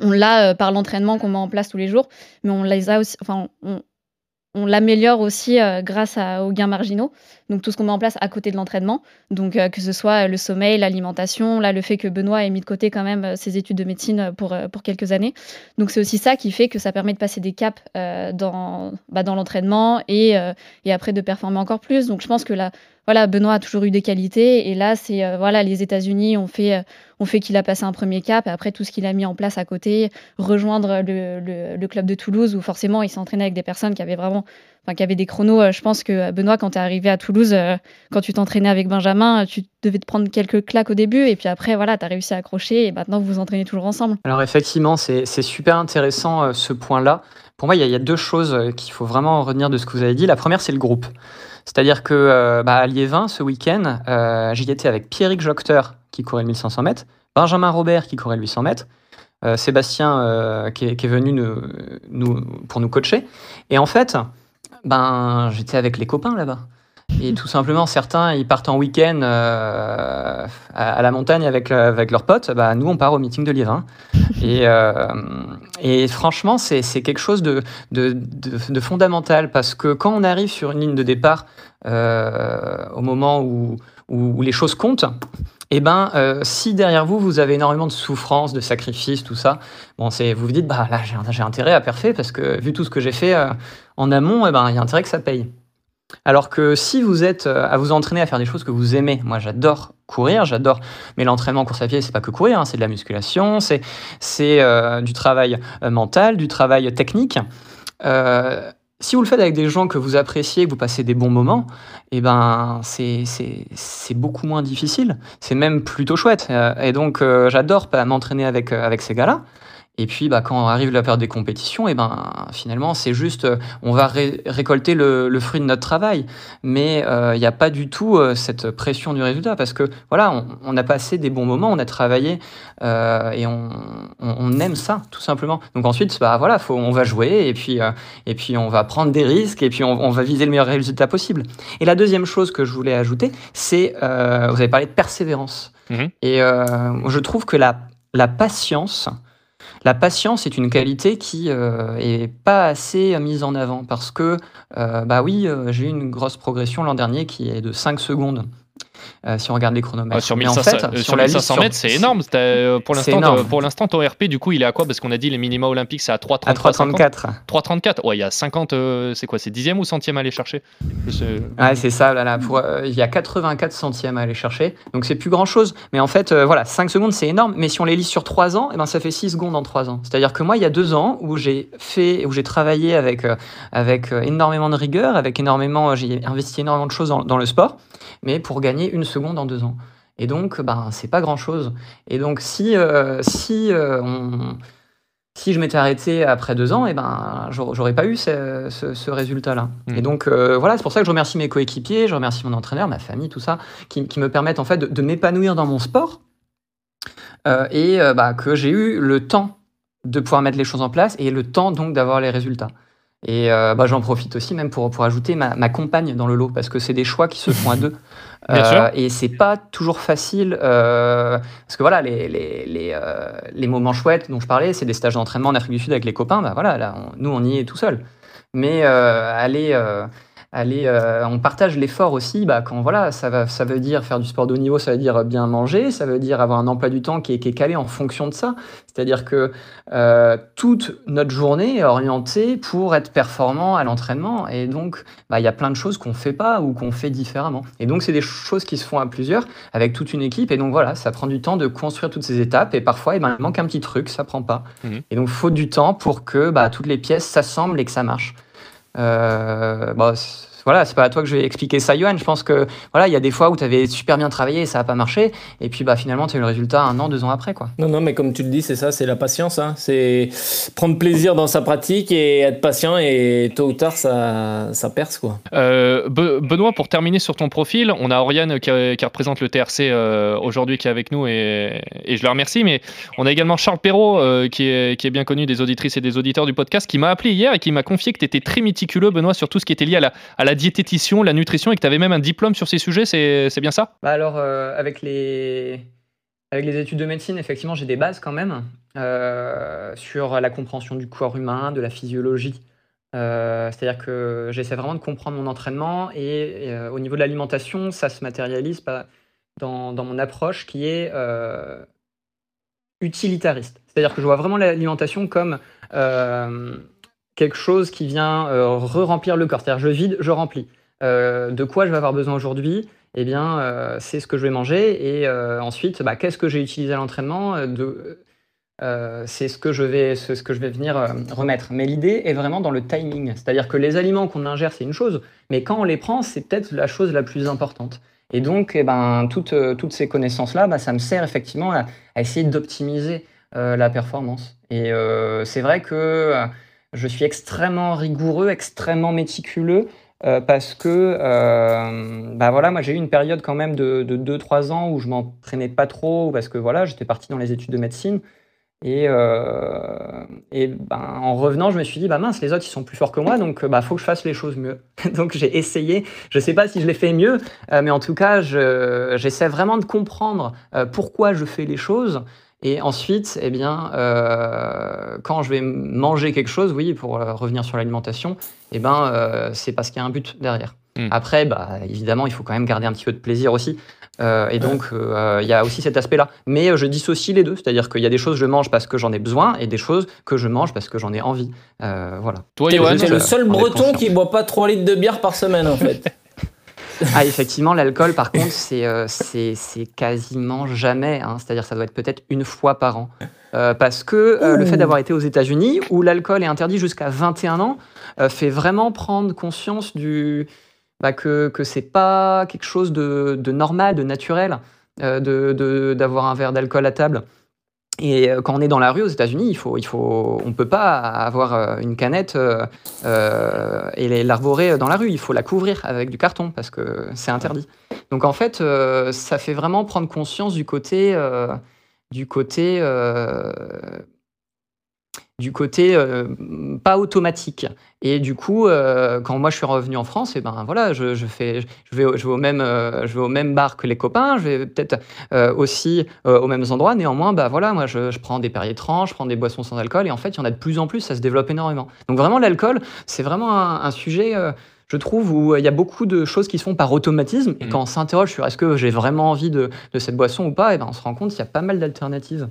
on l'a euh, par l'entraînement qu'on met en place tous les jours, mais on les a aussi, enfin, on l'améliore aussi euh, grâce aux gains marginaux. Donc tout ce qu'on met en place à côté de l'entraînement. Donc euh, que ce soit le sommeil, l'alimentation, là le fait que Benoît ait mis de côté quand même euh, ses études de médecine pour, pour quelques années. Donc c'est aussi ça qui fait que ça permet de passer des caps dans, bah, dans l'entraînement et, et après de performer encore plus. Donc je pense que là, voilà, Benoît a toujours eu des qualités et là c'est voilà les États-Unis ont fait ont fait qu'il a passé un premier cap après tout ce qu'il a mis en place à côté, rejoindre le, le, club de Toulouse où forcément il s'entraînait avec des personnes qui avaient vraiment enfin qui avaient des chronos. Euh, je pense que Benoît, quand tu es arrivé à Toulouse, euh, quand tu t'entraînais avec Benjamin, tu devais te prendre quelques claques au début et puis après, voilà, tu as réussi à accrocher et maintenant vous vous entraînez toujours ensemble. Alors effectivement, c'est super intéressant euh, ce point-là. Pour moi, il y, a deux choses qu'il faut vraiment retenir de ce que vous avez dit. La première, c'est le groupe. C'est-à-dire que bah, à Liévin, ce week-end, j'y étais avec Pierrick Jocteur, qui courait le 1500 mètres, Benjamin Robert, qui courait le 800 mètres, Sébastien, qui est, venu pour nous coacher. Et en fait, ben, j'étais avec les copains là-bas. Et tout simplement, certains, ils partent en week-end euh, à, la montagne avec, euh, avec leurs potes. Bah, nous, on part au meeting de Liévin. Et, euh, et franchement, c'est quelque chose de, fondamental parce que quand on arrive sur une ligne de départ, au moment où, les choses comptent, eh ben, si derrière vous, vous avez énormément de souffrance, de sacrifice, tout ça, vous vous dites, bah là, j'ai intérêt à parfait parce que vu tout ce que j'ai fait en amont, eh ben, il y a intérêt que ça paye. Alors que si vous êtes euh, à vous entraîner à faire des choses que vous aimez, moi j'adore courir, j'adore, mais l'entraînement course à pied, c'est pas que courir, hein, c'est de la musculation, c'est euh, du travail euh, mental, du travail technique. si vous le faites avec des gens que vous appréciez, que vous passez des bons moments, eh ben c'est beaucoup moins difficile. C'est même plutôt chouette. et donc j'adore m'entraîner avec, avec ces gars-là. Et puis, bah, quand arrive la période des compétitions, et ben, finalement, c'est juste, euh, on va récolter le, fruit de notre travail. Mais euh, il n'y a pas du tout euh, cette pression du résultat parce que, voilà, on, a passé des bons moments, on a travaillé et on, on, aime ça, tout simplement. Donc ensuite, bah, voilà, faut, on va jouer et puis, et puis on va prendre des risques et puis on, va viser le meilleur résultat possible. Et la deuxième chose que je voulais ajouter, c'est, vous avez parlé de persévérance. Mmh et je trouve que la, la patience, la patience est une qualité qui euh, est pas assez mise en avant parce que, euh, bah oui, euh, j'ai eu une grosse progression l'an dernier qui est de 5 secondes. Euh, si on regarde les chronomètres. Ah, sur Mais en 1500, fait, euh, sur la 1500 liste, mètres, c'est énorme. Euh, Pour C'est l'instant, énorme. pour l'instant, ton RP, du coup, il est à quoi? Parce qu'on a dit les minima olympiques, c'est à 3,33. À 3,34. 3,34. Ouais, il y a 50, euh, c'est quoi? C'est dixième ou centième à aller chercher? Ouais, c'est ça, là, là, pour, il y a 84 centièmes à aller chercher, donc c'est plus grand chose. Mais en fait, voilà, 5 secondes c'est énorme, mais si on les lit sur 3 ans, eh ben, ça fait 6 secondes en 3 ans. C'est-à-dire que moi, il y a 2 ans où j'ai fait, où j'ai travaillé avec, avec énormément de rigueur, avec énormément, j'ai investi énormément de choses dans, dans le sport, mais pour gagner une seconde en 2 ans. Et donc, ben, c'est pas grand chose. Et donc, si, euh, si euh, on. Si je m'étais arrêté après deux ans, eh ben, j'aurais pas eu ce, ce- ce résultat-là. Mhm. Et donc, euh, voilà, c'est pour ça que je remercie mes coéquipiers, je remercie mon entraîneur, ma famille, tout ça, qui, qui me permettent en fait de, de m'épanouir dans mon sport et bah, que j'ai eu le temps de pouvoir mettre les choses en place et le temps donc d'avoir les résultats. Et euh, bah, j'en profite aussi même pour, pour ajouter ma, ma compagne dans le lot parce que c'est des choix qui se font à deux. Bien sûr. Et c'est pas toujours facile euh, parce que voilà, les, les, les, euh, les moments chouettes dont je parlais, c'est des stages d'entraînement en Afrique du Sud avec les copains. Bah voilà, là, on- nous on y est tout seul. Mais euh, aller, euh, aller euh, on partage l'effort aussi. Bah, quand voilà, ça, va, ça veut dire faire du sport de haut niveau, ça veut dire bien manger, ça veut dire avoir un emploi du temps qui est, qui est calé en fonction de ça. C'est-à-dire que euh, toute notre journée est orientée pour être performant à l'entraînement. Et donc, bah, il y a plein de choses qu'on fait pas ou qu'on fait différemment. Et donc, c'est des choses qui se font à plusieurs avec toute une équipe. Et donc, voilà, ça prend du temps de construire toutes ces étapes. Et parfois, eh ben, il manque un petit truc, ça prend pas. Mhm. Et donc, il faut du temps pour que bah, toutes les pièces s'assemblent et que ça marche. Euh, bah, c'est- voilà, c'est pas à toi que je vais expliquer ça, Johan. Je pense que voilà, il y a des fois où tu avais super bien travaillé et ça n'a pas marché. Et puis, bah, finalement, tu as eu le résultat un an, deux ans après. Quoi. Non, non, mais comme tu le dis, c'est ça, c'est la patience. hein. C'est prendre plaisir dans sa pratique et être patient et tôt ou tard, ça, ça perce, quoi. Euh, Be- Benoît, pour terminer sur ton profil, on a Oriane qui, qui représente le TRC euh, aujourd'hui qui est avec nous et, et je le remercie. Mais on a également Charles Perrault euh, qui, est, qui est bien connu des auditrices et des auditeurs du podcast qui m'a appelé hier et qui m'a confié que tu étais très méticuleux, Benoît, sur tout ce qui était lié à la, à la diététition, la nutrition et que tu avais même un diplôme sur ces sujets. C'est bien ça? Bah alors, euh, avec, les... avec les études de médecine, effectivement, j'ai des bases quand même euh, sur la compréhension du corps humain, de la physiologie. Euh, C'est-à-dire que j'essaie vraiment de comprendre mon entraînement et, au niveau de l'alimentation, ça se matérialise pas dans, dans mon approche qui est utilitariste. C'est-à-dire que je vois vraiment l'alimentation comme quelque chose qui vient euh, re-remplir le corps. C'est-à-dire je vide, je remplis. Euh, de quoi je vais avoir besoin aujourd'hui? Eh bien, euh, c'est ce que je vais manger. Et euh, ensuite, bah, qu'est-ce que j'ai utilisé à l'entraînement? C'est ce que je vais, ce, que je vais venir remettre. Mais l'idée est vraiment dans le timing. C'est-à-dire que les aliments qu'on ingère, c'est une chose, mais quand on les prend, c'est peut-être la chose la plus importante. Et donc, eh ben, toutes, toutes ces connaissances-là, bah, ça me sert effectivement à, essayer d'optimiser la performance. Et c'est vrai que je suis extrêmement rigoureux, extrêmement méticuleux. Euh, parce que euh, bah voilà, moi j'ai eu une période quand même de 2-3 ans où je m'entraînais pas trop parce que voilà, j'étais parti dans les études de médecine et, euh, et ben, en revenant, je me suis dit bah mince, les autres ils sont plus forts que moi donc bah faut que je fasse les choses mieux. donc j'ai essayé, je sais pas si je l'ai fait mieux, euh, mais en tout cas je- j'essaie vraiment de comprendre euh, pourquoi je fais les choses. Et ensuite, eh bien, euh, quand je vais manger quelque chose, oui, pour euh, revenir sur l'alimentation, eh ben, euh, c'est parce qu'il y a un but derrière. Mm. Après, bah, évidemment, il faut quand même garder un petit peu de plaisir aussi. Euh, et donc, euh, il y a aussi cet aspect-là. Mais je dissocie les deux. C'est-à-dire qu'il y a des choses que je mange parce que j'en ai besoin et des choses que je mange parce que j'en ai envie. Euh, voilà. Toi, Johan t'es le seul breton qui boit pas 3 litres de bière par semaine, en fait. Ah, effectivement, l'alcool, par contre, c'est euh, quasiment jamais. hein. C'est-à-dire, ça doit être peut-être une fois par an. Euh, parce que euh, le fait d'avoir été aux États-Unis, où l'alcool est interdit jusqu'à 21 ans, fait vraiment prendre conscience du bah, que que c'est pas quelque chose de, de normal, de naturel, euh, de de- d'avoir un verre d'alcool à table. Et euh, quand on est dans la rue aux États-Unis, il faut, il faut, on peut pas avoir euh, une canette euh, euh, et l'arborer dans la rue. Il faut la couvrir avec du carton parce que c'est interdit. Donc en fait, ça fait vraiment prendre conscience du côté, du côté, du côté euh, pas automatique. Et du coup, euh, quand moi je suis revenu en France, et ben voilà, je, je fais, je vais, au- je vais au même, euh, je vais au même bar que les copains. Je vais peut-être aussi aux mêmes endroits. Néanmoins, bah voilà, moi je, je prends des Perrier 30, je prends des boissons sans alcool, et en fait, il y en a de plus en plus, ça se développe énormément. Donc vraiment, l'alcool, c'est vraiment un, un sujet. je trouve, où il y a beaucoup de choses qui se font par automatisme. Et Mhm. quand on s'interroge sur est-ce que j'ai vraiment envie de, de cette boisson ou pas, et ben on se rend compte qu'il y a pas mal d'alternatives.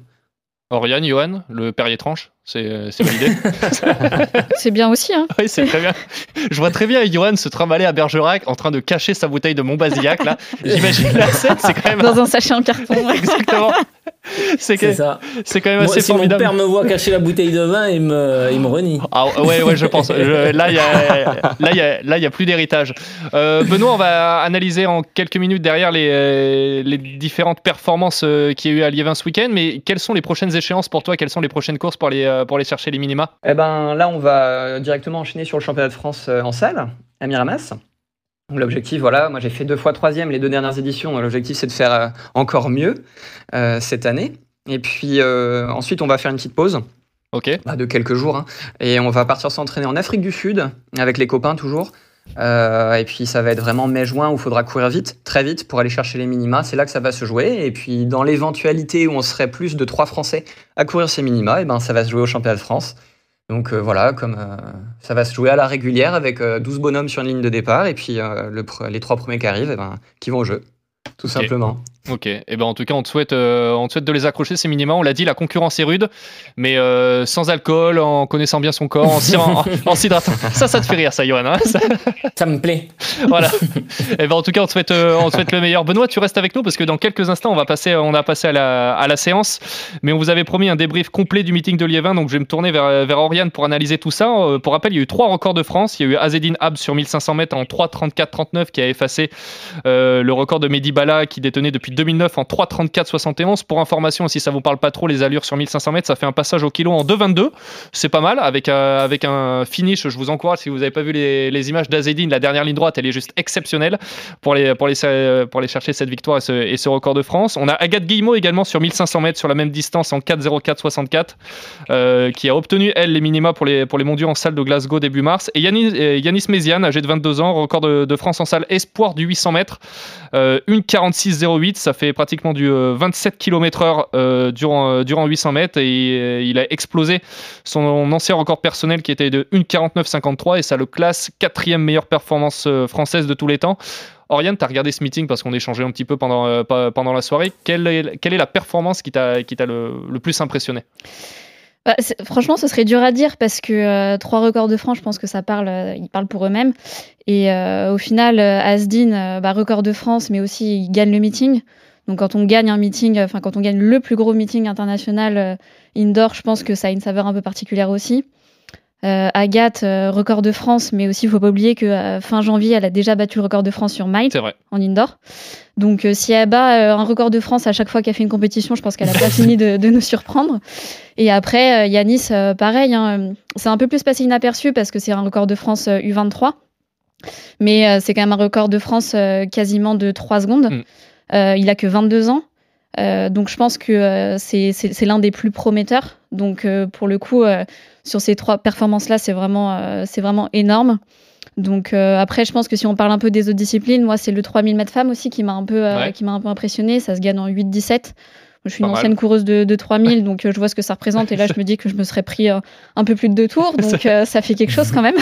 Oriane, Johan, le Perrier tranche, c'est c'est validé. C'est bien aussi. Hein. oui, c'est très bien. Je vois très bien Johan se trimballer à Bergerac en train de cacher sa bouteille de Montbazillac. Là, j'imagine la scène, c'est quand même Dans un sachet en carton. exactement. C'est que- ça. c'est quand même Moi, assez si formidable. mon père me voit cacher la bouteille de vin, il me, il me renie. Ah ouais, ouais, je pense. Je- là, il y a, là, il y a, là, il y a plus d'héritage. Euh, Benoît, on va analyser en quelques minutes derrière les, euh, les différentes performances euh, qu'il y a eu à Liévin ce week-end. Mais quelles sont les prochaines échéances pour toi? Quelles sont les prochaines courses pour euh, pour aller chercher les minima? Eh ben là, on va euh, directement enchaîner sur le championnat de France euh, en salle, à Miramas. L'objectif, voilà, moi j'ai fait deux fois troisième les deux dernières éditions. L'objectif, c'est de faire euh, encore mieux euh, cette année. Et puis euh, ensuite, on va faire une petite pause Ok. bah, de quelques jours. hein. et on va partir s'entraîner en Afrique du Sud, avec les copains toujours. Euh, et puis ça va être vraiment mai-juin où il faudra courir vite, très vite, pour aller chercher les minima. C'est là que ça va se jouer. Et puis dans l'éventualité où on serait plus de trois Français à courir ces minima, et ben, ça va se jouer au championnat de France. Donc euh, voilà, comme euh, ça va se jouer à la régulière avec euh, 12 bonhommes sur une ligne de départ. Et puis le les trois premiers qui arrivent, et ben, qui vont au jeu. Tout simplement. Ok. Et ben en tout cas, on te souhaite, euh, on te souhaite de les accrocher ces minima. On l'a dit, la concurrence est rude, mais euh, sans alcool, en connaissant bien son corps, en s'y- en- en s'hydratant. Ça, ça te fait rire, ça, Johan. hein Ça- Ça me plaît. voilà. Et ben en tout cas, on te souhaite, euh, on te souhaite le meilleur. Benoît, tu restes avec nous parce que dans quelques instants, on va passer, on a passé à la, à la séance, mais on vous avait promis un débrief complet du meeting de Liévin, donc je vais me tourner vers, vers Oriane pour analyser tout ça. Pour rappel, il y a eu trois records de France. Il y a eu Azedine Ab sur 1500 mètres en 3,34,39 qui a effacé le record de Mehdi Bala qui détenait depuis 2009 en 3,34,71. Pour information, si ça vous parle pas trop, les allures sur 1500 mètres, ça fait un passage au kilo en 2,22. C'est pas mal avec, euh, avec un finish. Je vous encourage si vous n'avez pas vu les, les images d'Azedine, la dernière ligne droite, elle est juste exceptionnelle pour aller, pour les, pour aller chercher cette victoire et ce, et record de France. On a Agathe Guillemot également sur 1500 mètres sur la même distance en 4,04,64 euh, qui a obtenu elle les minima pour les, pour les mondiaux en salle de Glasgow début mars. Et Yanis, euh, Yanis Méziane, âgé de 22 ans, record de, France en salle espoir du 800 mètres, euh, une 46,08, ça fait pratiquement du euh, 27 km/h euh, durant, euh, durant 800 mètres et euh, il a explosé son ancien record personnel qui était de 1,49,53 et ça le classe quatrième meilleure performance euh, française de tous les temps. Oriane, tu as regardé ce meeting parce qu'on échangeait un petit peu pendant, euh, pendant la soirée. Quelle est, quelle est la performance qui t'a le, le plus impressionné? Bah, franchement, ce serait dur à dire parce que euh, trois records de France, je pense que ça parle, euh, ils parlent pour eux-mêmes. Et euh, au final, euh, Asdin, euh, bah, record de France, mais aussi il gagne le meeting. Donc quand on gagne un meeting, euh, enfin quand on gagne le plus gros meeting international euh, indoor, je pense que ça a une saveur un peu particulière aussi. Euh, Agathe, euh, record de France, mais aussi il faut pas oublier que fin janvier, elle a déjà battu le record de France sur mile en indoor. Donc si elle bat un record de France à chaque fois qu'elle fait une compétition, je pense qu'elle a pas fini de, de nous surprendre. Et après, Yanis, pareil, hein, c'est un peu plus passé inaperçu parce que c'est un record de France euh, U23. Mais euh, c'est quand même un record de France euh, quasiment de 3 secondes. Mm. Euh, il a que 22 ans. Euh, donc je pense que euh, c'est l'un des plus prometteurs. Donc pour le coup, sur ces trois performances-là, c'est vraiment, c'est vraiment énorme. Donc euh, après, je pense que si on parle un peu des autres disciplines, moi c'est le 3000 mètres femmes aussi qui m'a un peu, euh, Ouais. qui m'a un peu impressionné. Ça se gagne en 8-17. Je suis Pas une mal. ancienne coureuse de, de 3000, donc euh, je vois ce que ça représente. Et là, je me dis que je me serais pris euh, un peu plus de deux tours, donc euh, ça fait quelque chose quand même.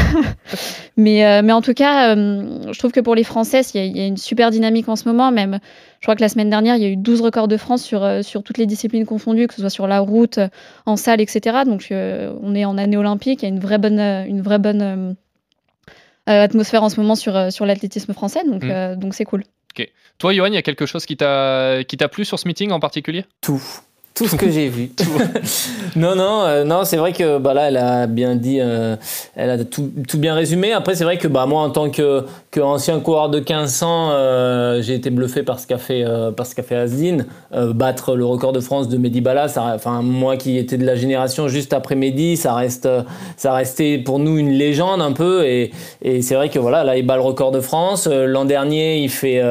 mais, euh, mais en tout cas, je trouve que pour les Françaises, il y, a- il y a une super dynamique en ce moment. Même, je crois que la semaine dernière, il y a eu 12 records de France sur, sur toutes les disciplines confondues, que ce soit sur la route, en salle, etc. Donc, on est en année olympique. Il y a une vraie bonne, une vraie bonne atmosphère en ce moment sur, sur l'athlétisme français. Donc, Mm. donc c'est cool. Toi, Johan, il y a quelque chose qui t'a qui t'a plu sur ce meeting en particulier? Tout. Tout ce que j'ai vu. non, non, euh, non, c'est vrai que bah, là, elle a bien dit, euh, elle a tout, tout bien résumé. Après, c'est vrai que bah, moi, en tant que, que ancien coureur de 1500, euh, j'ai été bluffé par ce qu'a fait, euh, par ce qu'a fait Asdin. Battre le record de France de Mehdi Bala, enfin, moi qui étais de la génération juste après Mehdi, ça reste, ça restait pour nous une légende un peu. Et, et c'est vrai que voilà, là, il bat le record de France. L'an dernier, il fait,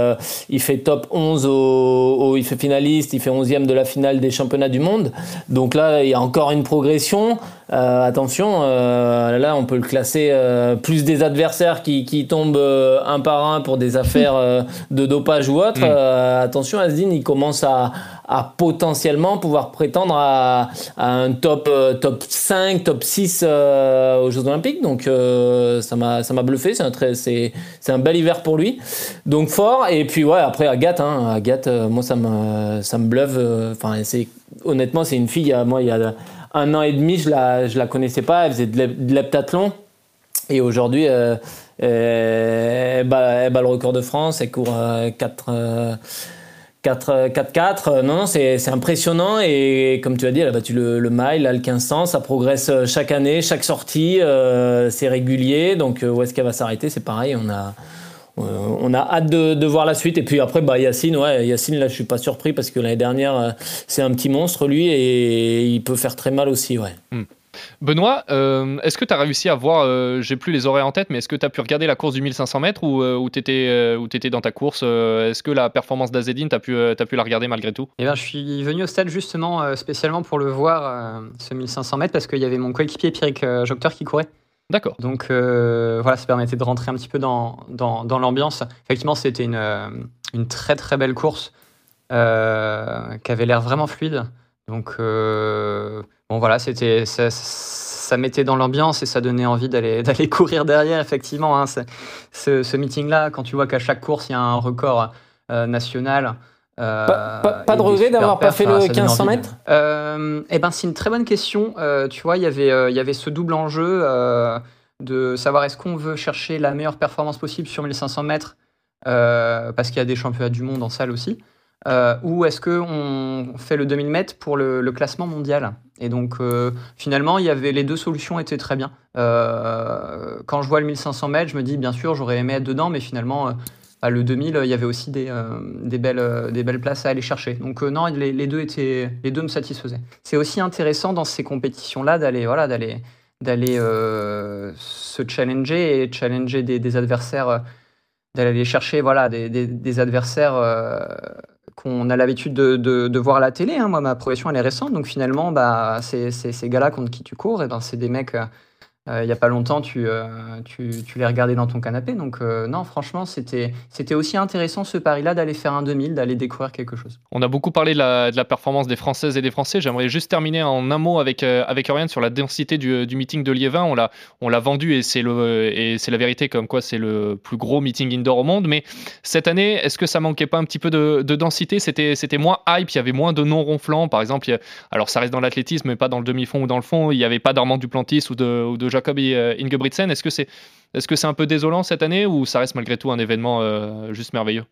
il fait top 11 au, au- il fait finaliste, il fait 11e de la finale des championnats du monde. Donc là, il y a encore une progression. Attention, là on peut le classer plus des adversaires qui, qui tombent un par un pour des affaires de dopage ou autre. Mm. attention, Asdin, il commence à, à potentiellement pouvoir prétendre à, un top, top 5, top 6 aux Jeux Olympiques. Donc ça m'a ça m'a bluffé, c'est un, un bel hiver pour lui. Donc fort. Et puis ouais, après Agathe, hein, Agathe moi ça me, ça me bluffe. Enfin, honnêtement, c'est une fille, moi il y a un an et demi, je la, je la connaissais pas, elle faisait de l'heptathlon. Et aujourd'hui, euh, euh, elle, bat, le record de France, elle court 4... 4-4. Non, non, c'est impressionnant. Et comme tu as dit, elle a battu le, le mile, là, le 1500. Ça progresse chaque année, chaque sortie. Euh, c'est régulier. Donc, où est-ce qu'elle va s'arrêter? C'est pareil. On a, euh, on a hâte de, voir la suite. Et puis après, bah, Yacine, ouais, Yacine, là, je suis pas surpris parce que l'année dernière, euh, c'est un petit monstre, lui, et il peut faire très mal aussi, ouais. Hmm. Benoît, euh, est-ce que tu as réussi à voir, j'ai plus les horaires en tête, mais est-ce que tu as pu regarder la course du 1500 mètres ou, où tu étais, étais, dans ta course Est-ce que la performance d'Azedine, tu as, pu, as pu la regarder malgré tout? Eh ben, Je suis venu au stade justement spécialement pour le voir, ce 1500 mètres, parce qu'il y avait mon coéquipier Pierrick Jocteur qui courait. D'accord. Donc euh, voilà, ça permettait de rentrer un petit peu dans, dans, dans l'ambiance. Effectivement, c'était une, euh, une, très très belle course euh, qui avait l'air vraiment fluide. Donc bon voilà, c'était ça, ça, mettait dans l'ambiance et ça donnait envie d'aller courir derrière. Effectivement, hein, ce, ce meeting-là, quand tu vois qu'à chaque course il y a un record national. Pas, pas, de regret d'avoir pas fait le 1500 mètres? Euh, Eh ben, c'est une très bonne question. Euh, tu vois, y il y avait ce double enjeu euh, de savoir est-ce qu'on veut chercher la meilleure performance possible sur 1500 mètres parce qu'il y a des championnats du monde en salle aussi, ou est-ce qu'on fait le 2000 mètres pour le, le classement mondial? Et donc, finalement, il y avait les deux solutions étaient très bien. quand je vois le 1500 mètres, je me dis bien sûr, j'aurais aimé être dedans, mais finalement le 2000, il y avait aussi des, euh, euh, des belles places à aller chercher. Donc euh, non, les, deux étaient, les deux me satisfaisaient. C'est aussi intéressant dans ces compétitions-là d'aller voilà, d'aller se challenger et challenger des, adversaires, d'aller aller chercher voilà, des, adversaires qu'on a l'habitude de, voir à la télé. Hein. Moi, ma progression, elle est récente, donc finalement, bah, ces, gars-là contre qui tu cours, et ben, c'est des mecs euh, il n'y a pas longtemps, tu, euh, tu, tu, les regardais dans ton canapé. Donc, euh, non, franchement, c'était aussi intéressant ce pari-là d'aller faire un 2000, d'aller découvrir quelque chose. On a beaucoup parlé de la, performance des Françaises et des Français. J'aimerais juste terminer en un mot avec, avec Oriane sur la densité du, meeting de Liévin. On l'a vendu et c'est la vérité, comme quoi c'est le plus gros meeting indoor au monde. Mais cette année, est-ce que ça manquait pas un petit peu de, de densité? C'était moins hype, il y avait moins de non ronflants. Par exemple, alors ça reste dans l'athlétisme, mais pas dans le demi-fond ou dans le fond. Il n'y avait pas d'Armand Duplantis ou de, ou de Jacob euh, Ingebrigtsen. Est-ce que c'est est-ce que un peu désolant cette année ou ça reste malgré tout un événement euh, juste merveilleux?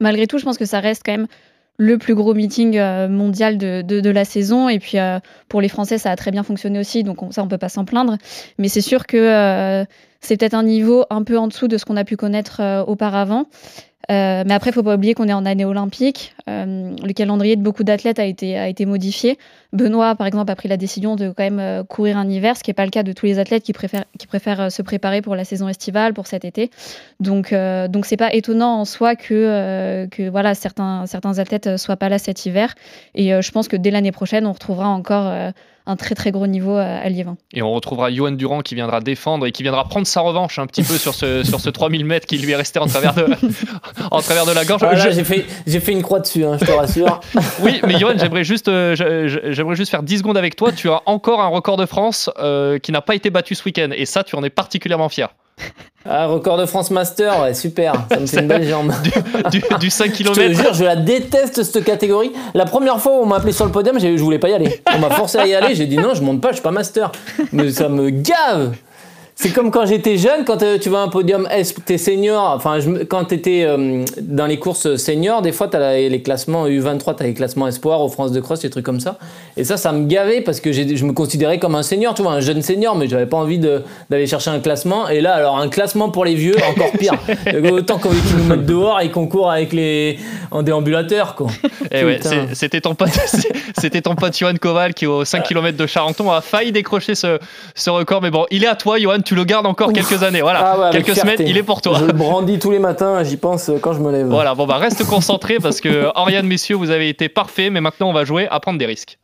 Malgré tout, je pense que ça reste quand même le plus gros meeting euh, mondial de, de, la saison. Et puis pour les Français, ça a très bien fonctionné aussi, donc ça, on peut pas s'en plaindre. Mais c'est sûr que c'est peut-être un niveau un peu en dessous de ce qu'on a pu connaître auparavant. Euh, mais après, il faut pas oublier qu'on est en année olympique. Euh, le calendrier de beaucoup d'athlètes a été, a été modifié. Benoît, par exemple, a pris la décision de quand même euh, courir un hiver, ce qui n'est pas le cas de tous les athlètes qui préfèrent, qui préfèrent se préparer pour la saison estivale, pour cet été. Donc, euh, donc c'est pas étonnant en soi que, que voilà, certains, certains athlètes soient pas là cet hiver. Et je pense que dès l'année prochaine, on retrouvera encore un très très gros niveau à Liévin. Et on retrouvera Johan Durand qui viendra défendre et qui viendra prendre sa revanche un petit peu sur ce, sur ce 3000 mètres qui lui est resté en travers de, en travers de la gorge. J'ai fait, fait une croix dessus, hein, je te rassure. oui, mais Johan, j'aimerais juste, euh, j'aimerais juste faire 10 secondes avec toi. Tu as encore un record de France euh, qui n'a pas été battu ce week-end et ça, tu en es particulièrement fier. Ah, record de France Master, ouais, super, ça me fait une belle jambe. Du, 5 km. Je te jure, je la déteste cette catégorie. La première fois où on m'a appelé sur le podium, je voulais pas y aller. On m'a forcé à y aller, j'ai dit non, je monte pas, je suis pas Master. Mais ça me gave c'est comme quand j'étais jeune, quand euh, tu vois un podium, t'es senior, enfin, je, quand t'étais euh, dans les courses seniors, des fois, t'as les classements U23, t'as les classements espoir au France de Cross, des trucs comme ça. Et ça, ça me gavait parce que je me considérais comme un senior, tu vois, un jeune senior, mais j'avais pas envie d'aller chercher un classement. Et là, alors, un classement pour les vieux, encore pire. Autant qu'on nous mettent dehors et qu'on court avec les, en déambulateur, quoi. Et eh ouais, c'était ton pote, c'était ton pote Johan Koval qui, au 5 km de Charenton, a failli décrocher ce, ce record. Mais bon, il est à toi, Johan tu le gardes encore quelques années. Voilà, ah quelques semaines, il est pour toi. Je le brandis tous les matins, j'y pense quand je me lève. Voilà, bon bah reste concentré parce que Oriane, messieurs, vous avez été parfait, mais maintenant on va jouer à prendre des risques.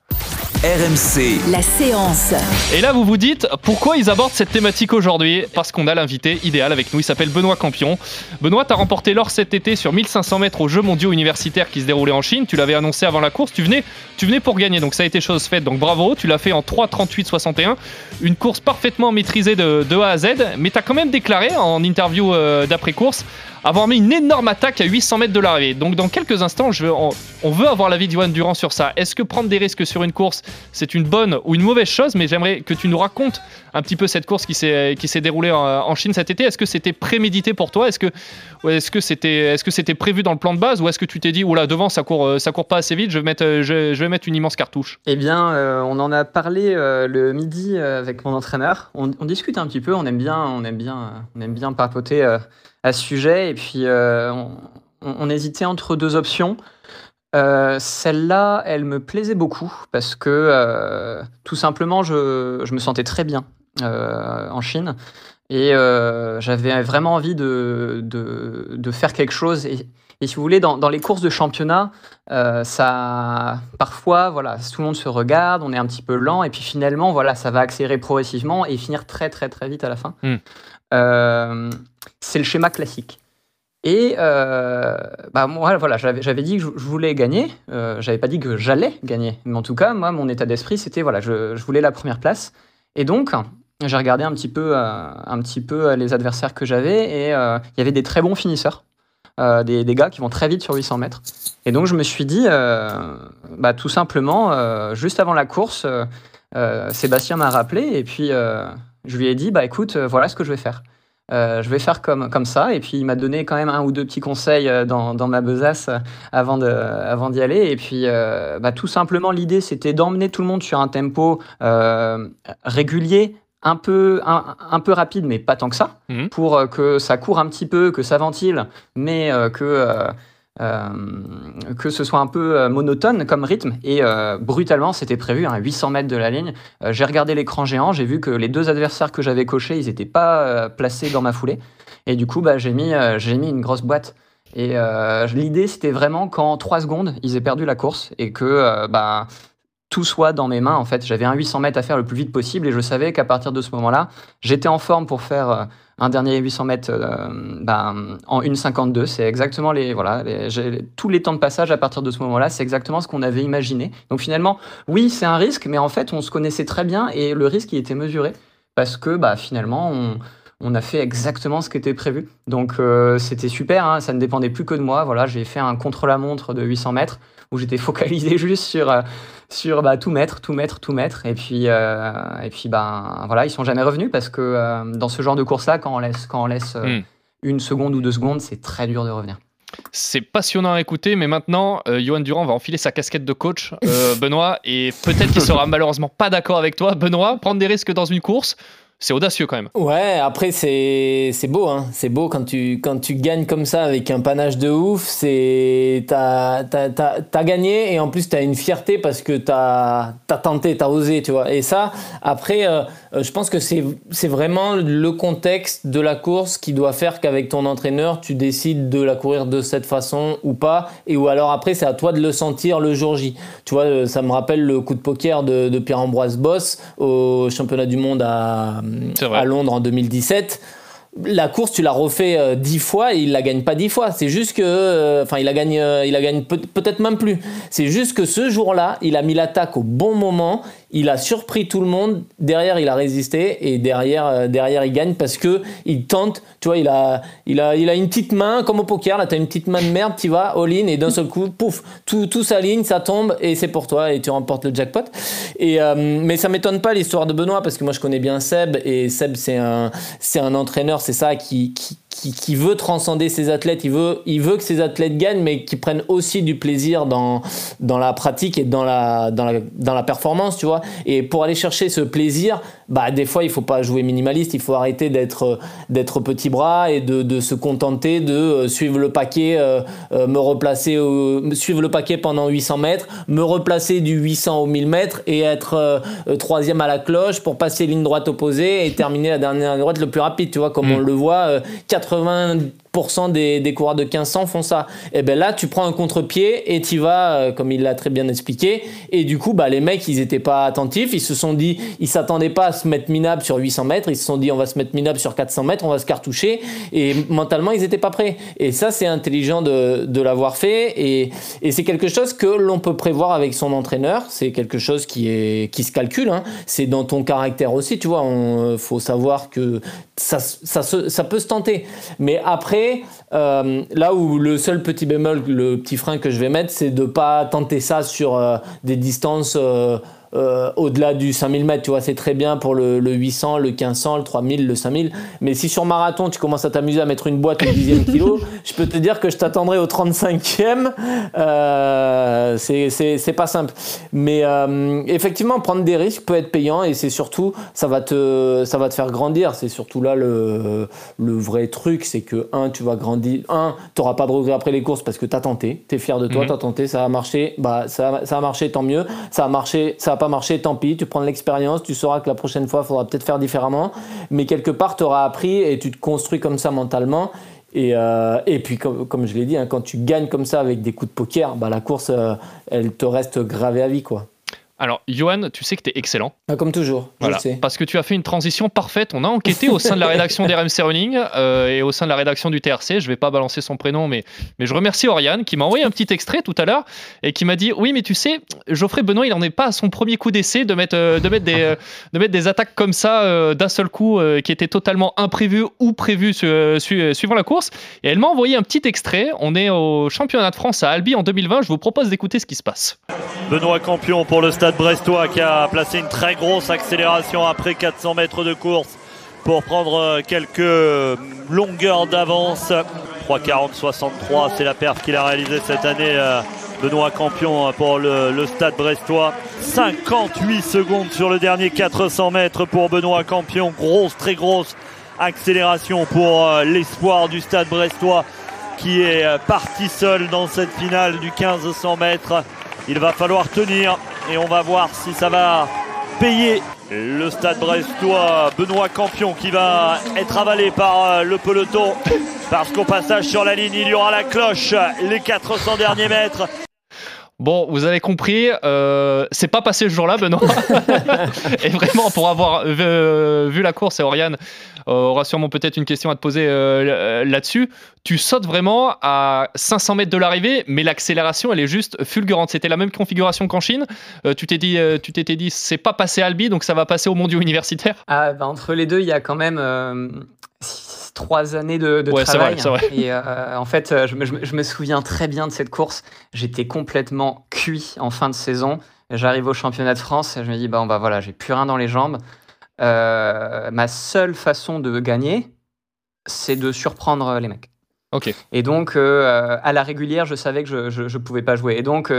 RMC. La séance. Et là, vous vous dites pourquoi ils abordent cette thématique aujourd'hui? Parce qu'on a l'invité idéal avec nous. Il s'appelle Benoît Campion. Benoît, tu as remporté l'or cet été sur 1500 mètres aux Jeux mondiaux universitaires qui se déroulaient en Chine. Tu l'avais annoncé avant la course. Tu venais, tu venais pour gagner. Donc ça a été chose faite. Donc bravo. Tu l'as fait en 3.38.61. Une course parfaitement maîtrisée de, A à Z. Mais tu as quand même déclaré en interview euh, d'après-course avoir mis une énorme attaque à 800 mètres de l'arrivée. Donc dans quelques instants, on, veut avoir l'avis Johan Durand sur ça. Est-ce que prendre des risques sur une course, c'est une bonne ou une mauvaise chose? Mais j'aimerais que tu nous racontes un petit peu cette course qui s'est déroulée en, Chine cet été. Est-ce que c'était prémédité pour toi? Est-ce que c'était prévu dans le plan de base? Ou est-ce que tu t'es dit oula devant ça court ça court pas assez vite, je vais mettre mettre une immense cartouche? Eh bien, euh, on en a parlé euh, le midi euh, avec mon entraîneur. On, on, discute un petit peu. On aime bien on aime bien on aime bien papoter à ce sujet. Et puis, euh, on, hésitait entre deux options. Euh, celle-là, elle me plaisait beaucoup parce que euh, tout simplement, je, je, me sentais très bien en Chine et j'avais vraiment envie de, de, de, faire quelque chose. Et, et si vous voulez, dans, dans, les courses de championnat, ça, parfois, voilà, tout le monde se regarde, on est un petit peu lent, et puis finalement, voilà, ça va accélérer progressivement et finir très très très vite à la fin. Hmm c'est le schéma classique. Et euh, bah moi, voilà, j'avais dit que je, voulais gagner. Euh, j'avais pas dit que j'allais gagner. Mais en tout cas, moi, mon état d'esprit, c'était voilà, je, voulais la première place. Et donc, j'ai regardé un petit peu, euh, un petit peu les adversaires que j'avais. Et euh, il y avait des très bons finisseurs. Des, des, gars qui vont très vite sur 800 mètres. Et donc, je me suis dit, bah, tout simplement, juste avant la course, Sébastien m'a rappelé. Et puis, je lui ai dit, bah, écoute, voilà ce que je vais faire. Euh, je vais faire comme, comme ça. Et puis, il m'a donné quand même un ou deux petits conseils euh, dans, dans ma besace euh, avant d'y avant aller. Et puis, bah, tout simplement, l'idée, c'était d'emmener tout le monde sur un tempo régulier, un peu, un, peu rapide, mais pas tant que ça, mmh. pour que ça court un petit peu, que ça ventile, mais que euh, que ce soit un peu euh, monotone comme rythme. Et euh, brutalement, c'était prévu à 800 mètres de la ligne. j'ai regardé l'écran géant, j'ai vu que les deux adversaires que j'avais cochés, ils n'étaient pas placés dans ma foulée. Et du coup, bah, j'ai mis, mis une grosse boîte. Et l'idée, c'était vraiment qu'en 3 secondes, ils aient perdu la course et que bah, tout soit dans mes mains. En fait, j'avais un 800 mètres à faire le plus vite possible et je savais qu'à partir de ce moment-là, j'étais en forme pour faire un dernier 800 mètres euh, bah, en 1,52. C'est exactement les, voilà, tous les temps de passage à partir de ce moment-là, c'est exactement ce qu'on avait imaginé. Donc finalement, oui, c'est un risque, mais en fait, on se connaissait très bien et le risque, il était mesuré parce que bah, finalement, on, a fait exactement ce qui était prévu. Donc euh, c'était super, hein, ça ne dépendait plus que de moi. Voilà, j'ai fait un contre-la-montre de 800 mètres où j'étais focalisé juste sur, euh, sur bah, tout mettre, tout mettre, tout mettre. Et puis, euh, et puis ben, voilà, ils sont jamais revenus parce que euh, dans ce genre de course-là, quand on laisse, quand on laisse hmm. une seconde ou deux secondes, c'est très dur de revenir. C'est passionnant à écouter, mais maintenant, Johan Durand va enfiler sa casquette de coach, Benoît, et peut-être qu'il sera malheureusement pas d'accord avec toi. Benoît, prendre des risques dans une course, c'est audacieux quand même. Ouais, après c'est beau, hein. c'est beau quand tu, quand tu gagnes comme ça avec un panache de ouf, c'est t'as as, gagné et en plus t'as une fierté parce que t'as as tenté, t'as osé, tu vois. Et ça, après, euh, je pense que c'est vraiment le contexte de la course qui doit faire qu'avec ton entraîneur, tu décides de la courir de cette façon ou pas, et ou alors après c'est à toi de le sentir le jour J. Tu vois, euh, ça me rappelle le coup de poker de, de Pierre-Ambroise Boss au championnat du monde à à Londres en 2017 la course, tu l'as refait euh, dix fois et il la gagne pas dix fois. C'est juste que, euh, enfin, il la gagne, euh, il la gagne peut-être même plus. C'est juste que ce jour-là, il a mis l'attaque au bon moment il a surpris tout le monde. Derrière, il a résisté et derrière, euh, derrière, il gagne parce que il tente. Tu vois, il a, il a, il a une petite main comme au poker. Là, t'as une petite main de merde, tu vas all-in et d'un seul coup, pouf, tout, tout s'aligne, ça tombe et c'est pour toi et tu remportes le jackpot. Et euh, mais ça m'étonne pas l'histoire de Benoît parce que moi je connais bien Seb et Seb c'est un, c'est un entraîneur, c'est ça qui, qui qui, veut transcender ses athlètes, il veut, il veut que ses athlètes gagnent, mais qui prennent aussi du plaisir dans, dans la pratique et dans la, dans, la, dans la performance, tu vois. Et pour aller chercher ce plaisir, bah, des fois, il faut pas jouer minimaliste, il faut arrêter d'être, d'être petit bras et de, de, se contenter de euh, suivre le paquet, euh, euh, me replacer, suivre le paquet pendant 800 mètres, me replacer du 800 au 1000 mètres et être troisième à la cloche pour passer ligne droite opposée et terminer la dernière droite le plus rapide, tu vois, comme mm. on le voit, 80 90% des, coureurs de 1500 font ça. Et ben là, tu prends un contre-pied et tu vas, euh, comme il l'a très bien expliqué. Et du coup, bah, les mecs, ils étaient pas attentifs. Ils se sont dit, ils s'attendaient pas à se mettre minable sur 800 mètres. Ils se sont dit, on va se mettre minable sur 400 mètres, on va se cartoucher. Et mentalement, ils étaient pas prêts. Et ça, c'est intelligent de, de l'avoir fait. Et, et c'est quelque chose que l'on peut prévoir avec son entraîneur. C'est quelque chose qui est, qui se calcule. Hein. C'est dans ton caractère aussi, tu vois. Il faut savoir que ça, peut se tenter. Mais après, euh, là où le seul petit bémol, le petit frein que je vais mettre, c'est de pas tenter ça sur euh, des distances euh, au-delà du 5000 mètres, tu vois, c'est très bien pour le, 800, le 1500, le 3000, le 5000. Mais si sur marathon, tu commences à t'amuser à mettre une boîte au dixième kilo, je peux te dire que je t'attendrai au 35e. Euh, c'est pas simple. Mais euh, effectivement, prendre des risques peut être payant et c'est surtout, ça va te, ça va te faire grandir. C'est surtout là le, le vrai truc, c'est que, un, tu vas grandir. Un, tu n'auras pas de regret après les courses parce que tu as tenté, tu es fier de toi, mhm. tu as tenté, ça a marché, bah, ça, ça a marché, tant mieux. Ça a marché, ça a pas marché, tant pis, tu prends de l'expérience, tu sauras que la prochaine fois, il faudra peut-être faire différemment. Mais quelque part, tu auras appris et tu te construis comme ça mentalement. Et, euh, et puis, comme, comme je l'ai dit, hein, quand tu gagnes comme ça avec des coups de poker, bah, la course, euh, elle te reste gravée à vie. quoi. Alors, Johan, tu sais que tu es excellent. Ah, comme toujours, voilà, sais. Parce que tu as fait une transition parfaite. On a enquêté au sein de la rédaction d'RMC Running euh, et au sein de la rédaction du TRC. Je vais pas balancer son prénom, mais, mais je remercie Oriane qui m'a envoyé un petit extrait tout à l'heure et qui m'a dit Oui, mais tu sais, Geoffrey Benoît, il n'en est pas à son premier coup d'essai de mettre, euh, de, mettre des, euh, de mettre des attaques comme ça d'un seul coup qui étaient totalement imprévues ou prévues suivant la course. Et elle m'a envoyé un petit extrait. On est au championnat de France à Albi en 2020. Je vous propose d'écouter ce qui se passe. Benoît Campion pour le stade brestois qui a placé une très grosse accélération après 400 mètres de course pour prendre euh, quelques longueurs d'avance. 3,40-63, c'est la perf qu'il a réalisée cette année. Euh, Benoît Campion euh, pour le, stade brestois. 58 secondes sur le dernier 400 mètres pour Benoît Campion. Grosse, très grosse accélération pour l'espoir du stade brestois qui est parti seul dans cette finale du 1500 mètres. Il va falloir tenir et on va voir si ça va payer le stade brestois. Benoît Campion qui va être avalé par euh, le peloton parce qu'au passage sur la ligne il y aura la cloche les 400 derniers mètres. Bon, vous avez compris, euh, c'est pas passé ce jour-là, Benoît. et vraiment, pour avoir euh, vu, la course, et Oriane euh, aura sûrement peut-être une question à te poser là-dessus. Tu sautes vraiment à 500 mètres de l'arrivée, mais l'accélération, elle est juste fulgurante. C'était la même configuration qu'en Chine. tu t'es dit, tu t'étais dit, c'est pas passé à Albi, donc ça va passer au mondiaux universitaire. Ah, bah, entre les deux, il y a quand même trois années de, travail. Et euh, en fait, euh, je me, souviens très bien de cette course. J'étais complètement cuit en fin de saison. J'arrive au championnat de France et je me dis, bon, bah voilà, j'ai plus rien dans les jambes. Euh, ma seule façon de gagner, c'est de surprendre les mecs. Ok. Et donc, à la régulière, je savais que je ne pouvais pas jouer. Et donc,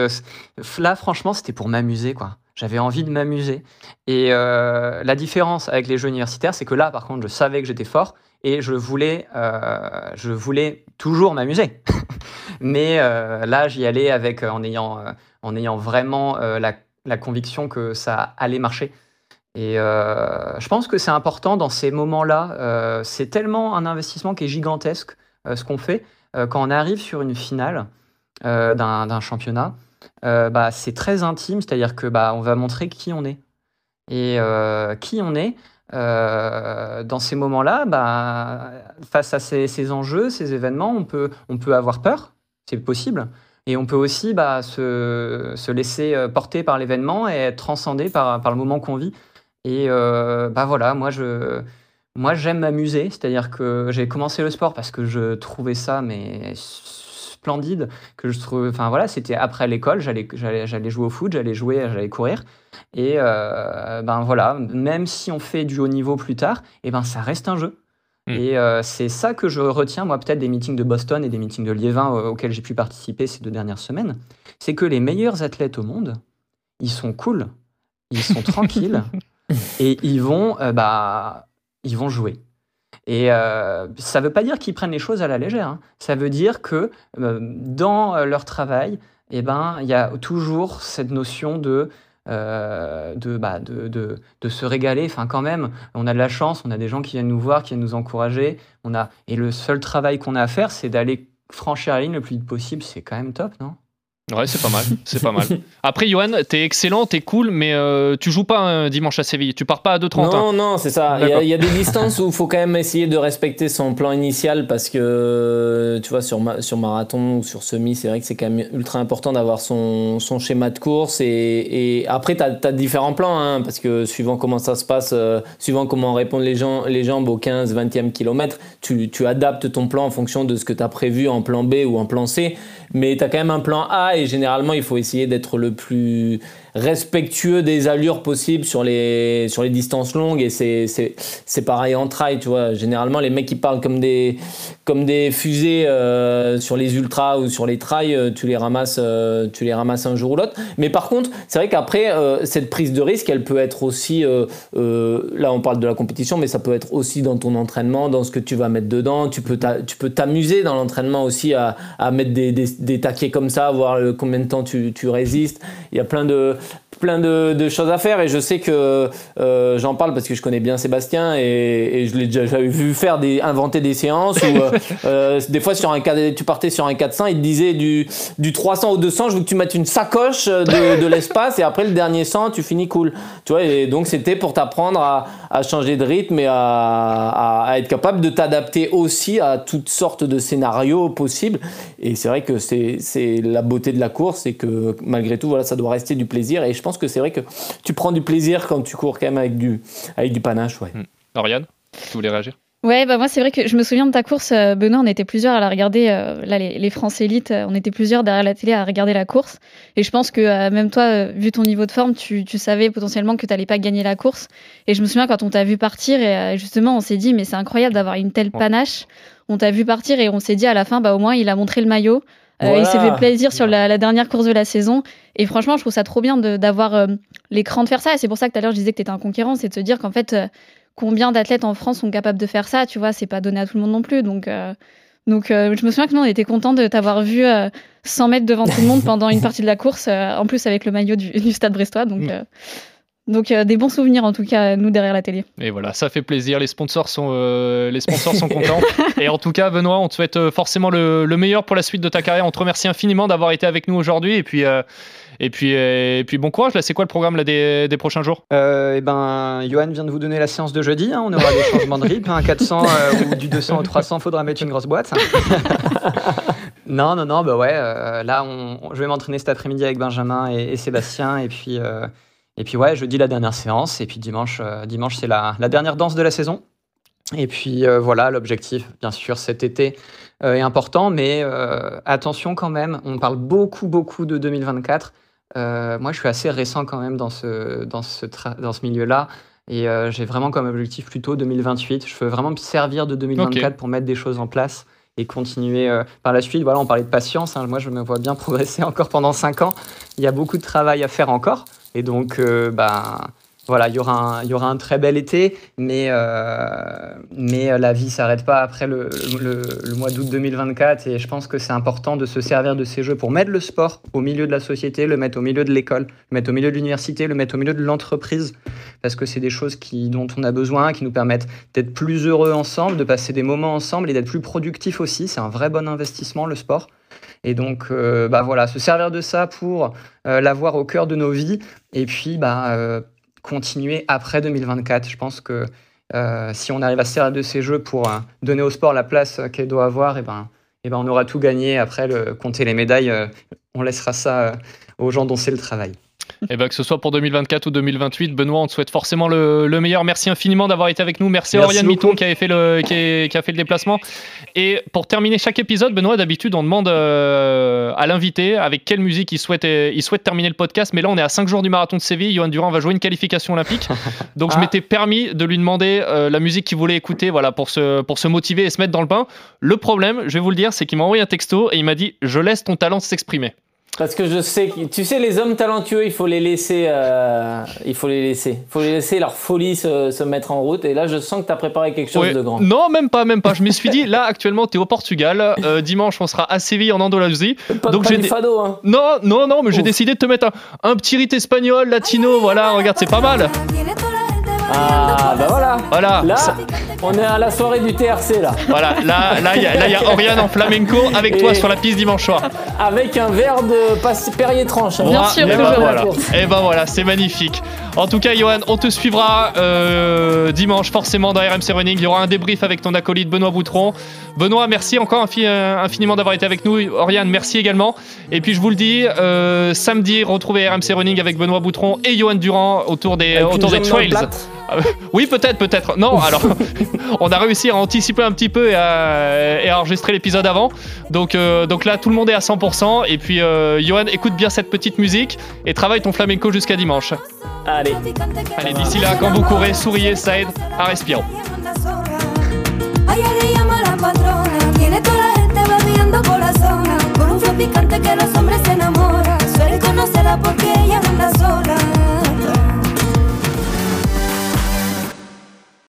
là, franchement, c'était pour m'amuser, quoi. J'avais envie de m'amuser. Et la différence avec les jeux universitaires, c'est que là, par contre, je savais que j'étais fort et je voulais, euh, je voulais toujours m'amuser. Mais euh, là, j'y allais avec, euh, en, ayant, en ayant vraiment la, conviction que ça allait marcher. Et je pense que c'est important dans ces moments-là. c'est tellement un investissement qui est gigantesque, ce qu'on fait. quand on arrive sur une finale d'un championnat, bah, c'est très intime, c'est-à-dire que bah, va montrer qui on est. Et qui on est, euh, dans ces moments-là, bah, face à ces, enjeux, ces événements, on peut, on peut avoir peur, c'est possible. Et on peut aussi bah, se, se, laisser euh, porter par l'événement et être transcendé par, par le moment qu'on vit. Et euh, bah voilà, moi je, moi j'aime m'amuser, c'est-à-dire que j'ai commencé le sport parce que je trouvais ça mais splendide, que je trouve, enfin voilà, c'était après l'école, j'allais, j'allais, j'allais jouer au foot, j'allais jouer, j'allais courir. Et euh, ben voilà, même si on fait du haut niveau plus tard, et eh ben ça reste un jeu. Hmm. Et euh, c'est ça que je retiens, moi, peut-être des meetings de Boston et des meetings de Liévin auxquels j'ai pu participer ces deux dernières semaines. C'est que les meilleurs athlètes au monde, ils sont cool, ils sont tranquilles et ils vont, euh, bah, ils vont jouer. Et ça ne veut pas dire qu'ils prennent les choses à la légère. Hein. Ça veut dire que dans leur travail, eh ben, il y a toujours cette notion de de, bah, de, de, de, se régaler. Enfin, quand même, on a de la chance, on a des gens qui viennent nous voir, qui viennent nous encourager. On a... Et le seul travail qu'on a à faire, c'est d'aller franchir la ligne le plus vite possible. C'est quand même top, non? Ouais, c'est pas mal, c'est pas mal. Après, Johan, t'es excellent, t'es cool, mais euh, tu joues pas un dimanche à Séville, tu pars pas à 2,30. Non, hein. non, c'est ça. Il y, a des distances où il faut quand même essayer de respecter son plan initial parce que, tu vois, sur, sur marathon ou sur semi, c'est vrai que c'est quand même ultra important d'avoir son, son, schéma de course. Et, après, tu as, différents plans, hein, parce que suivant comment ça se passe, euh, suivant comment répondent les, gens, les jambes au 15, 20e kilomètre, tu, tu adaptes ton plan en fonction de ce que tu as prévu en plan B ou en plan C. Mais tu as quand même un plan A et généralement, il faut essayer d'être le plus respectueux des allures possibles sur les, distances longues et c'est pareil en trail, tu vois. Généralement, les mecs qui parlent comme des, comme des fusées euh, sur les ultras ou sur les trails, euh, tu les ramasses, euh, tu les ramasses un jour ou l'autre. Mais par contre, c'est vrai qu'après, cette prise de risque, elle peut être aussi, là on parle de la compétition, mais ça peut être aussi dans ton entraînement, dans ce que tu vas mettre dedans. Tu peux, tu peux t'amuser dans l'entraînement aussi à, à mettre des, des, des, taquets comme ça, voir combien de temps tu, tu résistes. Il y a plein de, plein de, choses à faire et je sais que euh, j'en parle parce que je connais bien Sébastien et, je l'ai déjà vu faire des inventer des séances où euh, euh, des fois sur un tu partais sur un 400 il te disait du du 300 au 200 je veux que tu mettes une sacoche de, l'espace et après le dernier 100 tu finis cool. Tu vois et donc c'était pour t'apprendre à, changer de rythme et à, à être capable de t'adapter aussi à toutes sortes de scénarios possibles. Et c'est vrai que c'est la beauté de la course et que malgré tout voilà ça doit rester du plaisir et je pense que c'est vrai que tu prends du plaisir quand tu cours quand même avec du, avec du panache. Ouais. Hmm. Oriane, tu voulais réagir? Ouais, bah moi c'est vrai que je me souviens de ta course, euh, Benoît, on était plusieurs à la regarder, euh, là les, les France élites, euh, on était plusieurs derrière la télé à regarder la course. Et je pense que même toi, vu ton niveau de forme, tu, tu savais potentiellement que tu n'allais pas gagner la course. Et je me souviens quand on t'a vu partir, et justement on s'est dit, mais c'est incroyable d'avoir une telle panache. On t'a vu partir et on s'est dit à la fin, bah au moins il a montré le maillot. Euh, il s'est fait plaisir sur la, dernière course de la saison. Et franchement, je trouve ça trop bien d'avoir euh, l'écran de faire ça. Et c'est pour ça que tout à l'heure, je disais que tu étais un conquérant. C'est de se dire qu'en fait, euh, combien d'athlètes en France sont capables de faire ça Tu vois, c'est pas donné à tout le monde non plus. Donc, donc je me souviens que nous, on était contents de t'avoir vu 100 mètres devant tout le monde pendant une partie de la course. en plus, avec le maillot du, du Stade Brestois. Donc. Donc euh, des bons souvenirs en tout cas nous derrière la télé. Et voilà, ça fait plaisir. Les sponsors sont euh, les sponsors sont contents. Et en tout cas, Benoît, on te souhaite euh, forcément le, meilleur pour la suite de ta carrière. On te remercie infiniment d'avoir été avec nous aujourd'hui. Et puis et puis et puis bon courage. Là, c'est quoi le programme là, des, des prochains jours? Et eh ben, Johan vient de vous donner la séance de jeudi. Hein. On aura des changements de rythme, un hein. 400 ou du 200 au 300. Faudra mettre une grosse boîte. non, non, non. Bah ouais. là, on, je vais m'entraîner cet après-midi avec Benjamin et, et Sébastien. Et puis et puis ouais, jeudi la dernière séance, et puis dimanche, euh, dimanche c'est la, dernière danse de la saison. Et puis euh, voilà, l'objectif, bien sûr, cet été euh, est important, mais attention quand même, on parle beaucoup, beaucoup de 2024. moi, je suis assez récent quand même dans ce, dans ce, dans ce milieu-là. Et j'ai vraiment comme objectif plutôt 2028. Je veux vraiment me servir de 2024 pour mettre des choses en place et continuer par la suite. Voilà, on parlait de patience. Hein. Moi, je me vois bien progresser encore pendant 5 ans. Il y a beaucoup de travail à faire encore. Et donc, euh, bah, voilà, il y, aura un, très bel été, mais, euh, mais euh, la vie s'arrête pas après le, mois d'août 2024. Et je pense que c'est important de se servir de ces jeux pour mettre le sport au milieu de la société, le mettre au milieu de l'école, le mettre au milieu de l'université, le mettre au milieu de l'entreprise, parce que c'est des choses dont on a besoin, qui nous permettent d'être plus heureux ensemble, de passer des moments ensemble et d'être plus productifs aussi. C'est un vrai bon investissement, le sport. Et donc, euh, bah voilà, se servir de ça pour euh, l'avoir au cœur de nos vies et puis bah, euh, continuer après 2024. Je pense que si on arrive à se servir de ces jeux pour donner au sport la place qu'elle doit avoir, et ben, et ben on aura tout gagné. Après, le, compter les médailles, on laissera ça aux gens dont c'est le travail. Et eh ben, que ce soit pour 2024 ou 2028, Benoît, on te souhaite forcément le, meilleur. Merci infiniment d'avoir été avec nous. Merci, à Oriane Miton qui, avait fait le, qui, a fait le déplacement. Et pour terminer chaque épisode, Benoît, d'habitude, on demande euh, à l'invité avec quelle musique il souhaite, il souhaite terminer le podcast. Mais là, on est à 5 jours du marathon de Séville. Johan Durand va jouer une qualification olympique. Donc, je ah. m'étais permis de lui demander euh, la musique qu'il voulait écouter voilà, pour, se, pour se motiver et se mettre dans le bain. Le problème, je vais vous le dire, c'est qu'il m'a envoyé un texto et il m'a dit Je laisse ton talent s'exprimer. Parce que je sais que tu sais les hommes talentueux, il faut les laisser, euh, il faut les laisser, il faut les laisser leur folie se, se mettre en route. Et là, je sens que tu as préparé quelque chose Ouais. de grand. Non, même pas, même pas. Je me suis dit, là, actuellement, tu es au Portugal. Euh, dimanche, on sera à Séville, en Andalousie. Pas, Donc pas j'ai fado, hein. Non, non, non, mais j'ai décidé de te mettre un, un petit rite espagnol, latino. Voilà, regarde, c'est pas mal. Ah bah voilà. Voilà. Là, Ça- on est à la soirée du TRC là, Voilà, là, là, il y a, là, il y a Oriane en flamenco avec toi sur la piste dimanche soir. avec un verre de passe Perrier tranche. hein. Bien Voilà, sûr, et toujours. ben voilà. Et ben voilà, c'est magnifique. En tout cas, Johan, on te suivra euh, dimanche forcément dans RMC Running. Il y aura un débrief avec ton acolyte Benoît Boutron. Benoît, merci encore infi- euh, infiniment d'avoir été avec nous. Oriane, merci également. Et puis je vous le dis, euh, samedi, retrouvez RMC Running avec Benoît Boutron et Johan Durand autour des, autour des trails. Ah, oui, peut-être, peut-être. Non, alors, on a réussi à anticiper un petit peu et à, enregistrer l'épisode avant. Donc, euh, donc là, tout le monde est à 100%. Et puis, euh, écoute bien cette petite musique et travaille ton flamenco jusqu'à dimanche. Allez. Allez, d'ici là, quand vous courez, souriez, ça aide à respirer.